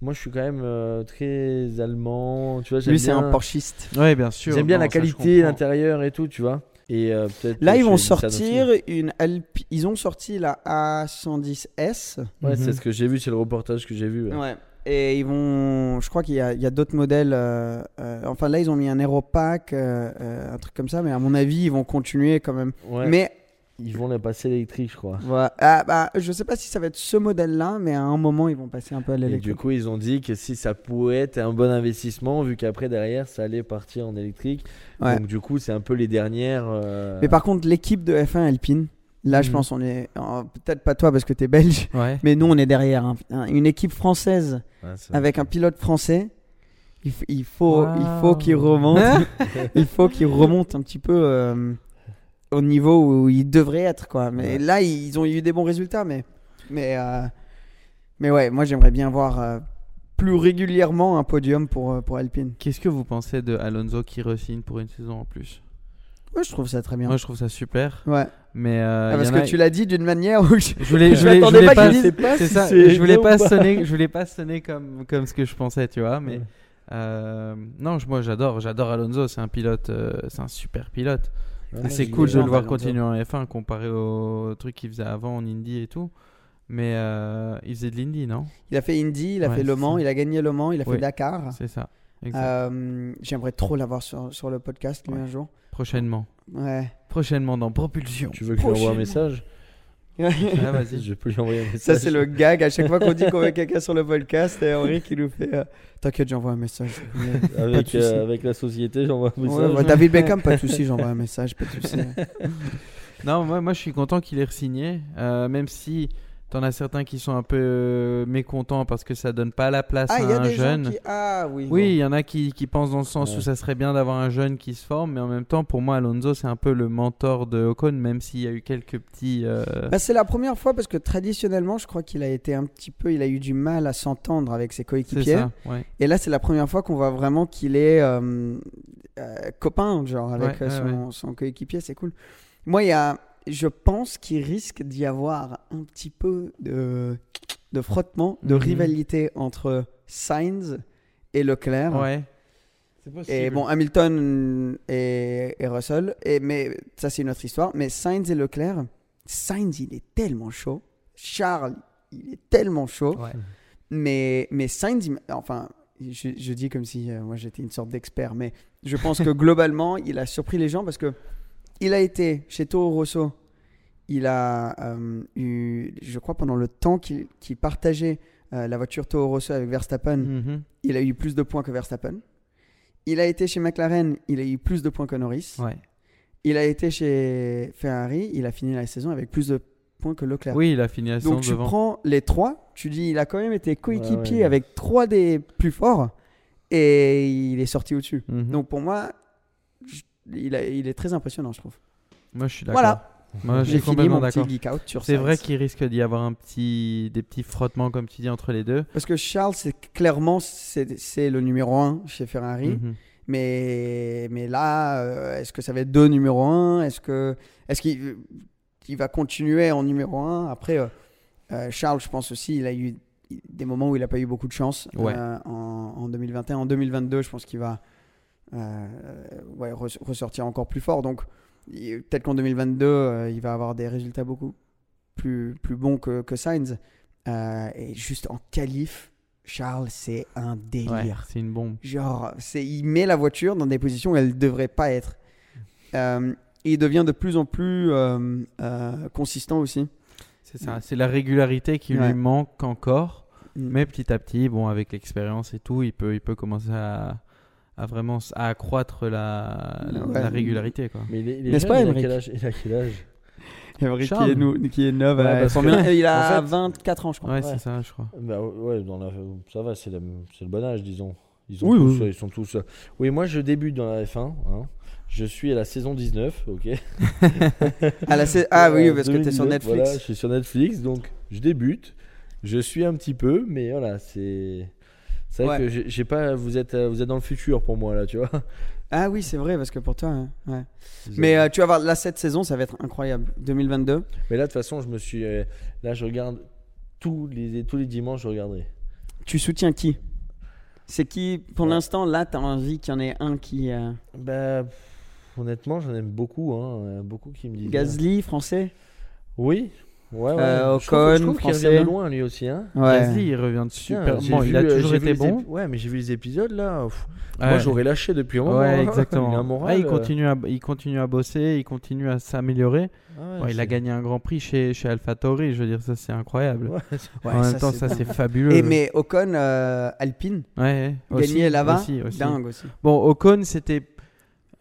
moi, je suis quand même euh, très allemand. Tu vois, Lui, c'est un Porschiste. Ouais, bien sûr. J'aime bien Non, la qualité, l'intérieur et tout, tu vois. Et euh, peut-être. Là, ils vont sortir une Alpi... Ils ont sorti la A110S. Ouais, Mhm. c'est ce que j'ai vu, c'est le reportage que j'ai vu. ouais. Ouais. Et ils vont. Je crois qu'il y a, il y a d'autres modèles. euh, euh, enfin, là, ils ont mis un Aeropack, euh, euh, un truc comme ça. Mais à mon avis, ils vont continuer quand même. Ouais. Mais Ils vont la passer électrique, je crois. voilà. Ah, bah, je sais pas si ça va être ce modèle-là, mais à un moment, ils vont passer un peu à Et du l'électrique. coup, ils ont dit que si ça pourrait être un bon investissement, vu qu'après, derrière, ça allait partir en électrique. Ouais. Donc, du coup, c'est un peu les dernières. euh, Mais par contre, l'équipe de F1 Alpine, là, je Mhm. pense on est. euh, Peut-être pas toi parce que t'es belge, Ouais. mais nous, on est derrière. hein. Un- Une équipe française ouais, ça- avec un pilote français. Il, faut, il faut qu'il remonte. il faut qu'il remonte un petit peu euh, au niveau où il devrait être, quoi. Mais Ouais. là, ils ont eu des bons résultats, mais, mais, euh, mais ouais, moi, j'aimerais bien voir euh, plus régulièrement un podium pour, euh, pour Alpine. Qu'est-ce que vous pensez de Alonso qui re-signe pour une saison en plus? Ouais, je trouve ça très bien. Moi, je trouve ça super. Ouais. Mais euh, Ah, parce que a- tu l'as dit d'une manière où je, je voulais, je voulais, je m'attendais voulais pas dise- pas c'est si ça. c'est Je voulais pas pas. sonner, je voulais pas sonner comme comme ce que je pensais, tu vois. Mais Ouais. euh, non, je- moi j'adore, j'adore Alonso. C'est un pilote, euh, c'est un super pilote. C'est cool de le voir continuer en F1 comparé au truc qu'il faisait avant en Indy et tout. Mais euh, il faisait de l'Indy, non? Il a fait Indy, il a Ouais, fait Le Mans, ça. il a gagné Le Mans, il a fait. Dakar. C'est ça. Exact. Euh, J'aimerais trop l'avoir sur, sur le podcast lui Ouais. un jour. Prochainement. Ouais. Prochainement dans Propulsion. Tu veux que je lui envoie un message? Ah, vas-y. Je peux lui envoyer un message. Ça, c'est le gag. À chaque fois qu'on dit qu'on veut quelqu'un sur le podcast, et Henri qui nous fait euh, T'inquiète, j'envoie un message. Avec, euh, avec la société, j'envoie un Ouais, message. ouais, David Beckham, pas de souci, j'envoie un message, pas de souci. Non, moi, moi je suis content qu'il ait re-signé, euh, même si t'en as certains qui sont un peu euh, mécontents parce que ça donne pas la place Ah, à il y a un des jeune. gens qui. Ah, oui. Oui, il y en a qui, qui pensent dans le sens Ouais. où ça serait bien d'avoir un jeune qui se forme, mais en même temps, pour moi, Alonso, c'est un peu le mentor de Ocon, même s'il y a eu quelques petits. euh, Bah, c'est la première fois parce que traditionnellement, je crois qu'il a été un petit peu. Il a eu du mal à s'entendre avec ses c'est coéquipiers. ça, ouais. Et là, c'est la première fois qu'on voit vraiment qu'il est euh, euh, copain, genre, avec Ouais, ouais, son, son coéquipier, c'est cool. Moi, il y a, je pense qu'il risque d'y avoir un petit peu de, de frottement, de Mhm. rivalité entre Sainz et Leclerc. Ouais. C'est possible. Et bon, Hamilton et, et Russell, et, mais ça c'est une autre histoire. Mais Sainz et Leclerc, Sainz il est tellement chaud. Charles, il est tellement chaud. Ouais. Mais, mais Sainz, il enfin, je, je dis comme si euh, moi j'étais une sorte d'expert, mais je pense que globalement, il a surpris les gens parce que il a été chez Toro Rosso. Il a euh, eu, je crois, pendant le temps qu'il partageait euh, la voiture Toro Rosso avec Verstappen, Mhm. il a eu plus de points que Verstappen. Il a été chez McLaren, il a eu plus de points que Norris. Ouais. Il a été chez Ferrari, il a fini la saison avec plus de points que Leclerc. Oui, il a fini la saison Donc tu devant. prends les trois, tu dis il a quand même été coéquipier Ouais, ouais. avec trois des plus forts et il est sorti au-dessus. Mhm. Donc pour moi, il, a- il est très impressionnant, je trouve. Moi, je suis d'accord. Voilà, Moi, je j'ai complètement d'accord. C'est vrai qu'il risque d'y avoir un petit, des petits frottements, comme tu dis, entre les deux. Parce que Charles, c'est clairement c'est le numéro 1 chez Ferrari. Mhm. Mais, mais là, euh, est-ce que ça va être deux numéro 1 Est-ce que est-ce qu'il il va continuer en numéro 1 Après, euh, euh, Charles, je pense aussi, il a eu des moments où il n'a pas eu beaucoup de chance Ouais. euh, en, en 2021. En 2022, je pense qu'il va euh, ouais, res- ressortir encore plus fort. Donc, peut-être qu'en 2022, euh, il va avoir des résultats beaucoup plus, plus bons que, que Sainz. Euh, et juste en qualif, Charles, c'est un Ouais, délire. c'est une bombe. Genre, il met la voiture dans des positions où elle ne devrait pas être. Euh, et il devient de plus en plus euh, euh, consistant aussi. C'est ça. C'est la régularité qui Ouais. lui manque encore. Mm. Mais petit à petit, bon, avec l'expérience et tout, il peut, il peut commencer à, à vraiment à accroître la, la- Ouais. la régularité. Quoi. Mais il est, il est N'est-ce pas, il a quel âge Il a quel âge? Emmerich qui est, nou- qui est neuf, Ouais, euh, que- 1. il a en fait- 24 ans, je crois. Ouais, Ouais. c'est ça, je crois. Bah ouais, dans la- ça va, c'est, c'est le bon âge, disons. Ils, ont Oui, tous, oui. ils sont tous. euh, Oui, moi je débute dans la F1. hein. Je suis à la saison 19, ok. Ah, ah oui, Euh, parce que tu es sur 2009, Netflix. Voilà, je suis sur Netflix, donc je débute. Je suis un petit peu, mais voilà, c'est. C'est vrai Ouais. que j'ai pas. Vous êtes, euh, vous êtes dans le futur pour moi là, tu vois. Ah oui, c'est vrai, parce que pour toi. hein, ouais. Mais euh, tu vas voir, là, cette saison, ça va être incroyable. 2022. Mais là, de toute façon, je me suis. euh, Là, je regarde tous les tous les dimanches, je regarderai. Tu soutiens qui? C'est qui, pour Ouais. l'instant, là, tu as envie qu'il y en ait un qui. euh, Bah, pff, honnêtement, j'en aime beaucoup, hein. Beaucoup qui me disent. Gasly, français? Oui. Ouais, ouais. Euh, je trouve, je Ocon, trouve qu'il français. revient de loin lui aussi, hein. Gasly, il revient de super. j'ai Bon, vu, il a toujours été bon. ép- Ouais, mais j'ai vu les épisodes là. pff, Ouais. Moi, j'aurais lâché depuis un moment. Ouais, hein. exactement. Il a un moral. il, euh, continue à, il continue à bosser, il continue à s'améliorer. ah ouais, Bon, il a gagné un grand prix chez, chez AlphaTauri, je veux dire, ça c'est incroyable. Ouais, Ouais, en ça, même temps, c'est ça c'est fabuleux. Et mais Ocon, euh, Alpine, ouais, ouais, gagné là-bas, dingue aussi. Bon, Ocon, c'était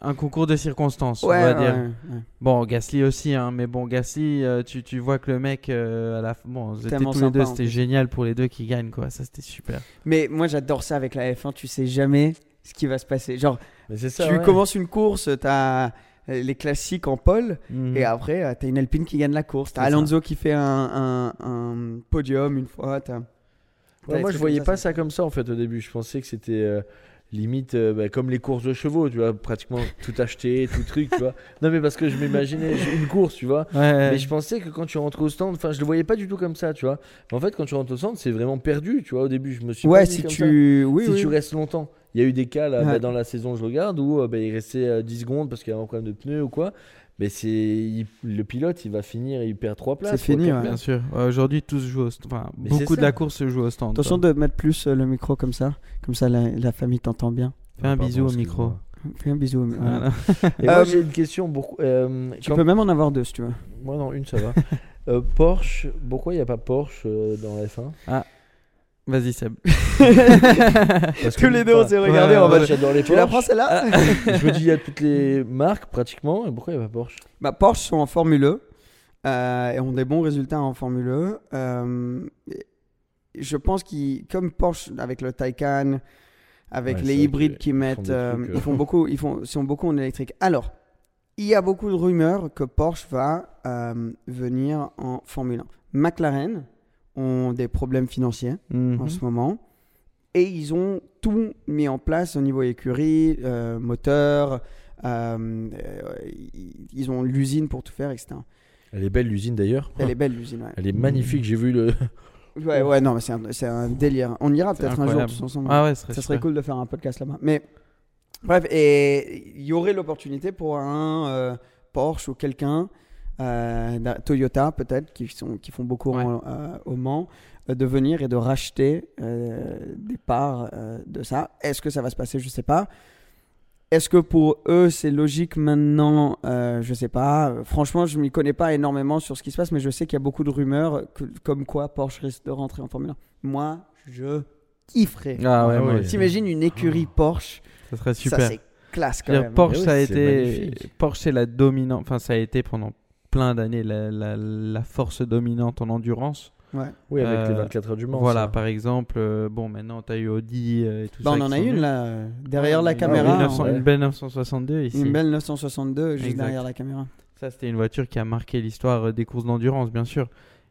un concours de circonstances, on va ouais, dire. ouais. Bon, Gasly aussi, hein, mais bon, Gasly, euh, tu, tu vois que le mec, euh, à la bon, Tellement tous les deux, c'était génial pour les deux qui gagnent, quoi. Ça, c'était super. Mais moi, j'adore ça avec la F1, tu sais jamais ce qui va se passer. Genre, Mais c'est ça. tu ouais. commences une course, tu as les classiques en pole, Mhm. et après, tu as une Alpine qui gagne la course. Tu as C'est ça. Alonso qui fait un, un- un podium une fois. t'as- t'as moi, je voyais pas ça comme ça en fait au début. Je pensais que c'était euh, limite euh, bah, comme les courses de chevaux, tu vois, pratiquement tout acheté, tout truc, tu vois. Non, mais parce que je m'imaginais une course, tu vois. Ouais, Mais je pensais que quand tu rentres au stand, enfin, je le voyais pas du tout comme ça, tu vois. En fait, quand tu rentres au stand, c'est vraiment perdu, tu vois. Au début, je me suis Ouais, si tu. ça. Oui, si oui. tu restes longtemps. Il y a eu des cas là, Ouais. bah, dans la saison, je regarde, où euh, bah, il restait euh, 10 secondes parce qu'il y avait un problème de pneu ou quoi. Mais c'est il- le pilote, il va finir, il perd 3 places. C'est fini, ouais. Bien sûr. Ouais, Aujourd'hui, tout se joue au stand. Enfin, Mais c'est beaucoup de la course se joue au stand. Attention de mettre plus euh, le micro comme ça. Comme ça, la, la famille t'entend bien. Fais un bisou au micro. Fais un bisou. au- voilà. Et moi, Euh, j'ai une question. Beaucoup, euh, Tu quand- peux même en avoir deux si tu veux. Moi, non, une, ça va. Euh, Porsche, pourquoi il n'y a pas Porsche euh, dans la F1 Vas-y, Seb. Parce Tous les deux, on s'est regardé ouais, en mode. J'adore les Tu la Porsche. prends celle-là Je me dis, il y a toutes les marques pratiquement. Et pourquoi il n'y a pas Porsche? Bah, Porsche sont en Formule E euh, et ont des bons résultats en Formule E. Euh, je pense qu'ils, comme Porsche avec le Taycan, avec Ouais, les hybrides qu'ils mettent, euh, trucs, ils font beaucoup, ils font, ils sont beaucoup en électrique. Alors, il y a beaucoup de rumeurs que Porsche va euh, venir en Formule 1. McLaren ont des problèmes financiers en Mhm. ce moment. Et ils ont tout mis en place au niveau écurie, euh, moteur. euh, euh, ils- ont l'usine pour tout faire, etc. Elle est belle l'usine d'ailleurs. Elle est belle l'usine. Ouais. Elle est magnifique. J'ai vu le. ouais, ouais, non, mais c'est un, c'est un délire. On ira peut-être un jour tous ensemble. Ah ouais, ce serait Ça serait cool de faire un podcast là-bas. Mais bref, et il y aurait l'opportunité pour un euh, Porsche ou quelqu'un, euh, Toyota peut-être, qui, sont, qui font beaucoup Ouais. en- euh, au Mans, euh, de venir et de racheter euh, des parts euh, de ça. Est-ce que ça va se passer? Je sais pas. Est-ce que pour eux c'est logique maintenant? Euh, Je sais pas. Euh, Franchement, je m'y connais pas énormément sur ce qui se passe, mais je sais qu'il y a beaucoup de rumeurs que- comme quoi Porsche risque de rentrer en Formule 1. Moi, je kifferais. Ah ouais, Ah ouais. T'imagines une écurie Porsche? Ça serait Ça, super. c'est classe quand même. Porsche, ça a été. Porsche, c'est la dominante. Enfin, ça a été pendant plein d'années la, la, la force dominante en endurance. Ouais. Oui, avec les Euh, 24 heures du Mans. Voilà, ça. par exemple, euh, bon, maintenant, tu as eu Audi euh, et tout Bah, ça. on en a une là, euh, derrière la Une- caméra. Une, 900 en- une belle 962 ici. Une belle 962 juste Exact. derrière la caméra. Ça, c'était une voiture qui a marqué l'histoire euh, des courses d'endurance, bien sûr.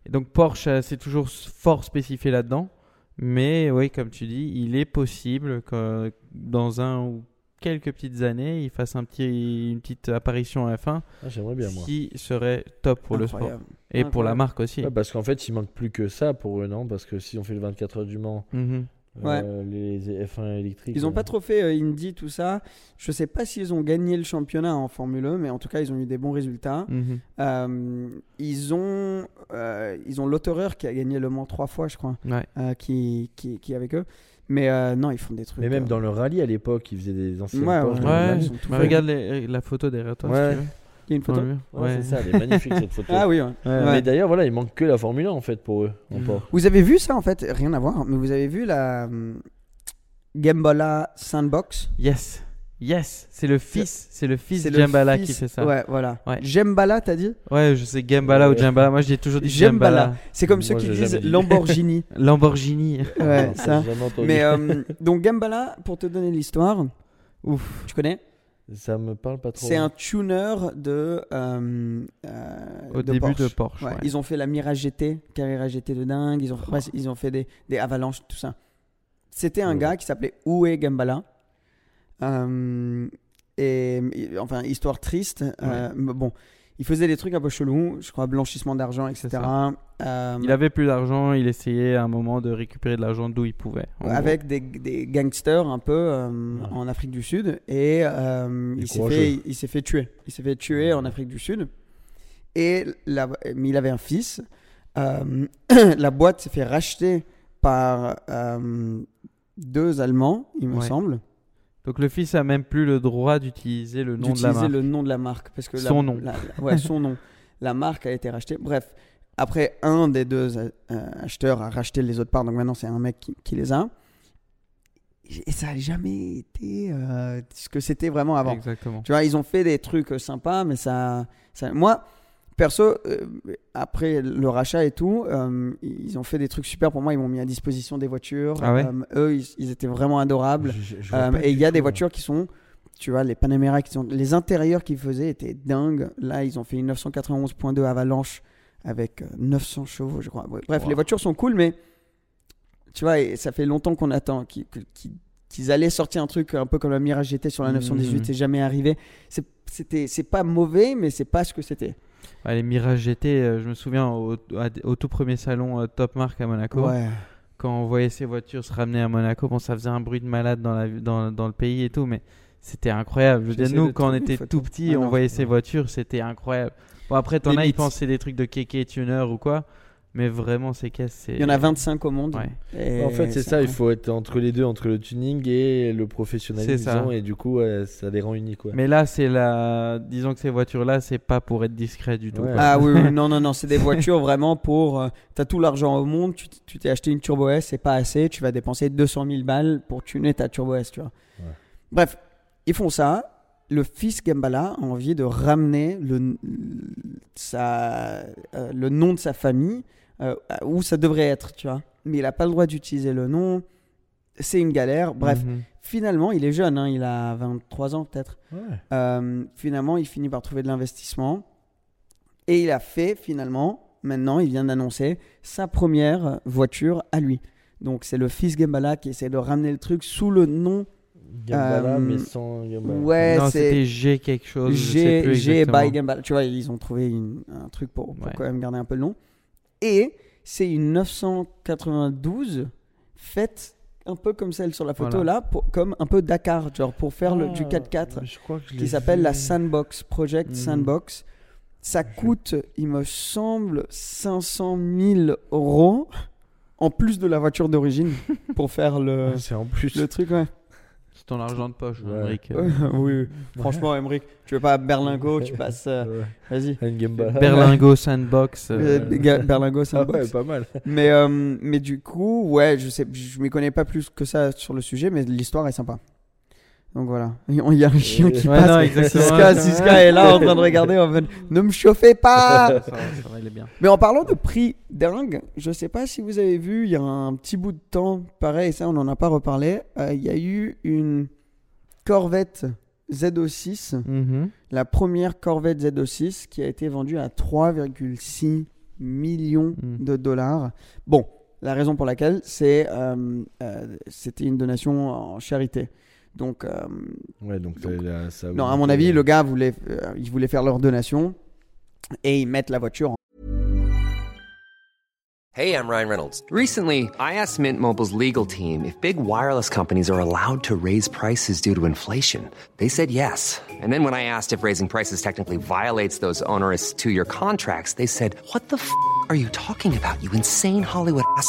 Et donc, Porsche, euh, c'est toujours fort spécifié là-dedans. Mais oui, comme tu dis, il est possible que dans un ou quelques petites années, il fasse un petit, une petite apparition à la fin, Ah, J'aimerais bien, moi. qui serait top pour le sport. Incroyable. Et pour la marque aussi. Ouais, parce qu'en fait, il manque plus que ça pour eux, non? Parce que si on fait le 24 heures du Mans, Mhm. euh, les F1 électriques. Ils ont euh, pas trop fait euh, Indy, tout ça. Je sais pas s'ils ont gagné le championnat en Formule 1, mais en tout cas, ils ont eu des bons résultats. Mhm. Euh, ils ont, euh, ils ont l'autoreur qui a gagné le Mans trois fois, je crois, Ouais. euh, qui, qui, qui est avec eux. Mais euh, non, ils font des trucs. Mais même euh, dans le rallye à l'époque, ils faisaient des anciennes Ouais, Porsche ouais, Ouais, bah, regarde les- la photo derrière toi. Ouais. Si tu veux. Il y a une photo. Ouais, Ouais. c'est ça, elle est magnifique cette photo. Ah oui, ouais. Ouais, Ouais. Mais d'ailleurs, voilà, il manque que la Formule 1 en fait pour eux, en. Porsche. Vous avez vu ça en fait? Rien à voir, mais vous avez vu la hum, Gambola Sandbox? Yes. Yes. C'est le fils. C'est le fils qui fait ça. Ouais, voilà. Ouais. Jembala, t'as dit? Ouais, je sais Gambala ou Ouais. Jambala. Moi, j'ai toujours dit Jembala. Jambala. C'est comme Moi, ceux qui disent. Lamborghini. Lamborghini. ouais, ça. j'ai jamais entendu. Mais euh, donc Gambala, pour te donner l'histoire, Ouf. tu connais? Ça me parle pas trop. C'est un tuner de. euh, euh, Au de début Porsche. de Porsche. Ouais, ouais. Ils ont fait la Mirage GT, Carrera GT de dingue. Ils ont, ils ont fait des, des avalanches, tout ça. C'était un Ouais. gars qui s'appelait Uwe Gambala. Euh, et enfin, histoire triste. euh, bon, il faisait des trucs un peu chelous, je crois, blanchissement d'argent, etc. Euh, Il avait plus d'argent, il essayait à un moment de récupérer de l'argent d'où il pouvait. avec des, des gangsters un peu euh, en Afrique du Sud et euh, il s'est fait il s'est fait tuer il s'est fait tuer en Afrique du Sud et la- mais il avait un fils Euh, la boîte s'est fait racheter par euh, deux Allemands il me Ouais. semble. Donc le fils a même plus le droit d'utiliser le nom de la d'utiliser marque. le nom de la marque parce que la- Son nom. la- la- ouais son nom la marque a été rachetée bref après un des deux euh, acheteurs a racheté les autres parts donc maintenant c'est un mec qui, qui les a et ça n'a jamais été euh, ce que c'était vraiment avant Exactement. tu vois ils ont fait des trucs euh, sympas mais ça, ça- moi perso euh, après le rachat et tout euh, ils ont fait des trucs super pour moi ils m'ont mis à disposition des voitures Ah ouais Euh, eux ils, ils étaient vraiment adorables Je- je- et il y a des voitures qui sont, tu vois, les Panamera qui sont. Les intérieurs qu'ils faisaient étaient dingues. Là, ils ont fait une 991.2 Avalanche avec euh, 900 chevaux, je crois. Bref, Wow. les voitures sont cool, mais tu vois, et ça fait longtemps qu'on attend qu'ils allaient sortir un truc un peu comme la Mirage GT sur la 918. Mhm. C'est jamais arrivé. C'est pas mauvais, mais c'est pas ce que c'était. Ouais, les Mirage GT, euh, je me souviens au, tout premier salon euh, Top Mark à Monaco, Ouais. quand on voyait ces voitures se ramener à Monaco, bon, ça faisait un bruit de malade dans, la, dans, dans le pays et tout, mais c'était incroyable. Je veux dire, J'essaie nous, quand on était tout petits, Ah on non, voyait ces voitures, c'était incroyable. Bon, après, t'en as, ils pensaient des trucs de kéké tuner ou quoi, mais vraiment, ces caisses, c'est. Il y en a 25 au monde. Ouais. Et En fait, c'est ça, il faut être entre les deux, entre le tuning et le professionnalisme, et du coup, ça les rend uniques. Ouais. Mais là, c'est la. Disons que ces voitures-là, c'est pas pour être discret du tout. Ouais. Ah oui, oui, non, non, non, c'est des voitures vraiment pour. euh, T'as tout l'argent au monde, tu t'es acheté une Turbo S, c'est pas assez, tu vas dépenser 200 000 balles pour tuner ta Turbo S, tu vois. Ouais. Bref, ils font ça. Le fils Gambala a envie de ramener le, sa, euh, le nom de sa famille euh, où ça devrait être, tu vois. Mais il n'a pas le droit d'utiliser le nom. C'est une galère. Bref, Mhm. finalement, il est jeune, hein, il a 23 ans peut-être. Ouais. Euh, finalement, il finit par trouver de l'investissement. Et il a fait, finalement, maintenant, il vient d'annoncer sa première voiture à lui. Donc, c'est le fils Gambala qui essaie de ramener le truc sous le nom Gambala, Euh, mais sans Gambala. Ouais, c'était G quelque chose. je sais G, plus G exactement. by Gambala. Tu vois, ils ont trouvé une- un truc pour, pour Ouais. quand même garder un peu le nom. Et c'est une 992 faite un peu comme celle sur la photo Voilà. là, pour- comme un peu Dakar, genre pour faire le, du Ah, 4x4 je crois que je qui s'appelle la. Sandbox, Project Mhm. Sandbox. Ça coûte, il me semble, 500 000 euros en plus de la voiture d'origine pour faire le, Ah, C'est en plus. le truc. Ouais. C'est ton argent de poche, Ouais. Emmerich. Ouais, oui, franchement, Emmerich, tu veux pas à Berlingo, tu passes. euh, Ouais. Vas-y. Berlingo Sandbox. euh, Euh, Berlingo Ah Sandbox. ouais, pas mal. mais, euh, mais du coup, ouais, je sais, je m'y connais pas plus que ça sur le sujet, mais l'histoire est sympa. Donc voilà. Il y a un chien qui Ouais, passe. non. Siska, Siska est là en train de regarder en mode ne me chauffez pas. Ça va, ça va, il est bien. Mais en parlant de prix dingue, je sais pas si vous avez vu, il y a un petit bout de temps, pareil, ça on n'en a pas reparlé, euh, il y a eu une Corvette ZO6, Mhm. la première Corvette ZO6 qui a été vendue à 3,6 millions Mm. de dollars. Bon, la raison pour laquelle c'est euh, euh, c'était une donation en charité. Donc, euh, Ouais, donc, Donc, là, ça non, à mon avis, le gars voulait, euh, il voulait faire leur donation et ils mettent la voiture en Hey, I'm Ryan Reynolds. Recently, I asked Mint Mobile's legal team if big wireless companies are allowed to raise prices due to inflation. They said yes. And then when I asked if raising prices technically violates those onerous two year contracts, they said, What the f are you talking about, you insane Hollywood ass?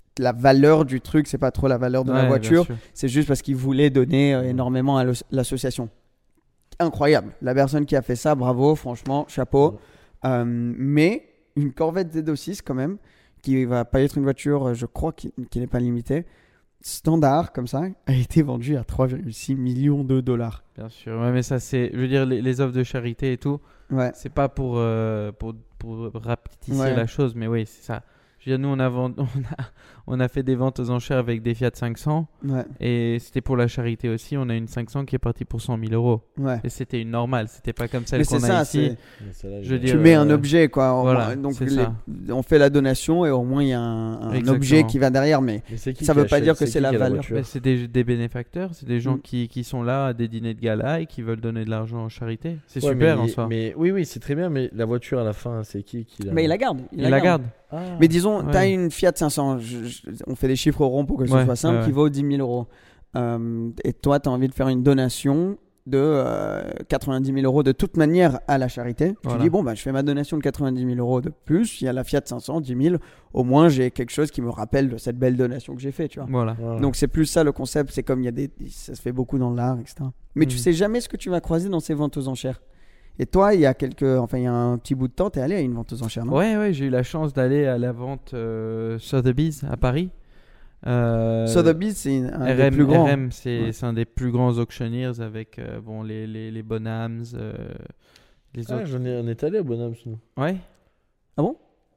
la valeur du truc, c'est pas trop la valeur de Ouais, la voiture. C'est juste parce qu'ils voulaient donner euh, énormément à l'association. Incroyable. La personne qui a fait ça, bravo, franchement, chapeau. Euh, mais une Corvette Z06 quand même, qui va pas être une voiture, euh, je crois, qui, qui n'est pas limitée, standard comme ça, a été vendue à 3,6 millions de dollars. Bien sûr, ouais, mais ça c'est, je veux dire, les, les offres de charité et tout, Ouais. c'est pas pour, euh, pour, pour rapetisser Ouais. la chose, mais oui, c'est ça. Je veux dire, nous on a, vend- on a, on a fait des ventes aux enchères avec des Fiat 500 Ouais. et c'était pour la charité aussi. On a une 500 qui est partie pour 100 000 euros. Ouais. Et c'était une normale, c'était pas comme celle Mais c'est qu'on a ça, ici. Je dire, tu mets un euh, objet quoi. voilà, donc les- on fait la donation et au moins il y a un, objet qui va derrière. Mais Mais c'est qui ça qui veut pas dire que c'est la valeur. c'est des, des bénéfacteurs, c'est des gens Mm. qui, qui sont là à des dîners de gala et qui veulent donner de l'argent en charité. C'est Ouais, super mais, en soi. Mais oui, oui, c'est très bien. Mais la voiture à la fin, c'est qui qui l'a mais il la garde. Il la garde. Ah. Mais disons, tu as une Fiat 500, je- je- on fait des chiffres ronds pour que ce Ouais, soit simple, ouais, qui vaut 10 000 euros. Euh, et toi, tu as envie de faire une donation de euh, 90 000 euros de toute manière à la charité. Voilà. Tu dis, bon, bah, je fais ma donation de 90 000 euros de plus, il y a la Fiat 500, 10 000, au moins j'ai quelque chose qui me rappelle de cette belle donation que j'ai fait, tu vois. Voilà. Voilà. Donc c'est plus ça le concept, c'est comme il y a des, ça se fait beaucoup dans l'art, etc. Mais tu Mhm. sais jamais ce que tu vas croiser dans ces ventes aux enchères. Et toi, il y a quelques, enfin il y a un petit bout de temps, t'es allé à une vente aux enchères, non? Ouais, ouais, j'ai eu la chance d'aller à la vente euh, Sotheby's à Paris. Euh, Sotheby's, c'est un des plus grands. RM, c'est Ouais. c'est un des plus grands auctioneers avec euh, bon, les, les, les Bonhams, euh, les Ah, autres. j'en ai, on est allé à Bonhams, nous. Ouais,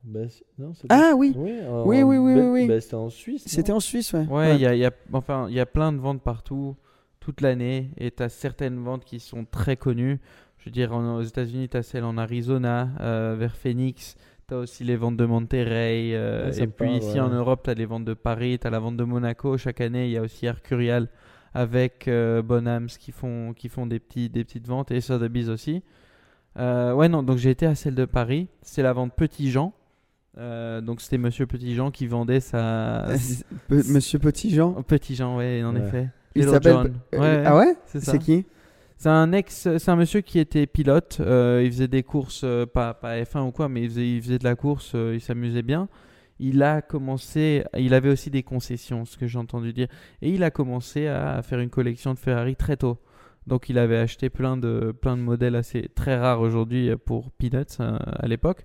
Bah, c'est- non, c'est pas- Ah oui, Oui, en- Oui, oui, oui, oui, bah, c'était en Suisse. c'était non? en Suisse, ouais. ouais, il y a, il y a- enfin, il y a plein de ventes partout, toute l'année, et tu as certaines ventes qui sont très connues. Je veux dire, en- aux États-Unis, tu as celle en Arizona, euh, vers Phoenix. Tu as aussi les ventes de Monterrey. euh, Ouais, et puis ici ouais. en Europe, tu as les ventes de Paris, tu as la vente de Monaco. Chaque année, il y a aussi Arcurial avec euh, Bonhams qui font, qui font des, petits, des petites ventes et Sotheby's aussi. Euh, ouais, non, donc j'ai été à celle de Paris. C'est la vente Petit Jean. Euh, donc c'était Monsieur Petit Jean qui vendait sa. Monsieur Petit Jean? Petit Jean, ouais, en Ouais. effet. Il s'appelle. Ouais, ah ouais? C'est qui? C'est un ex, c'est un monsieur qui était pilote. euh, il faisait des courses, euh, pas, pas F1 ou quoi, mais il faisait, de la course. euh, il s'amusait bien. Il a commencé, il avait aussi des concessions, ce que j'ai entendu dire, et il a commencé à faire une collection de Ferrari très tôt. Donc il avait acheté plein de, plein de modèles assez très rares aujourd'hui pour Peanuts à l'époque.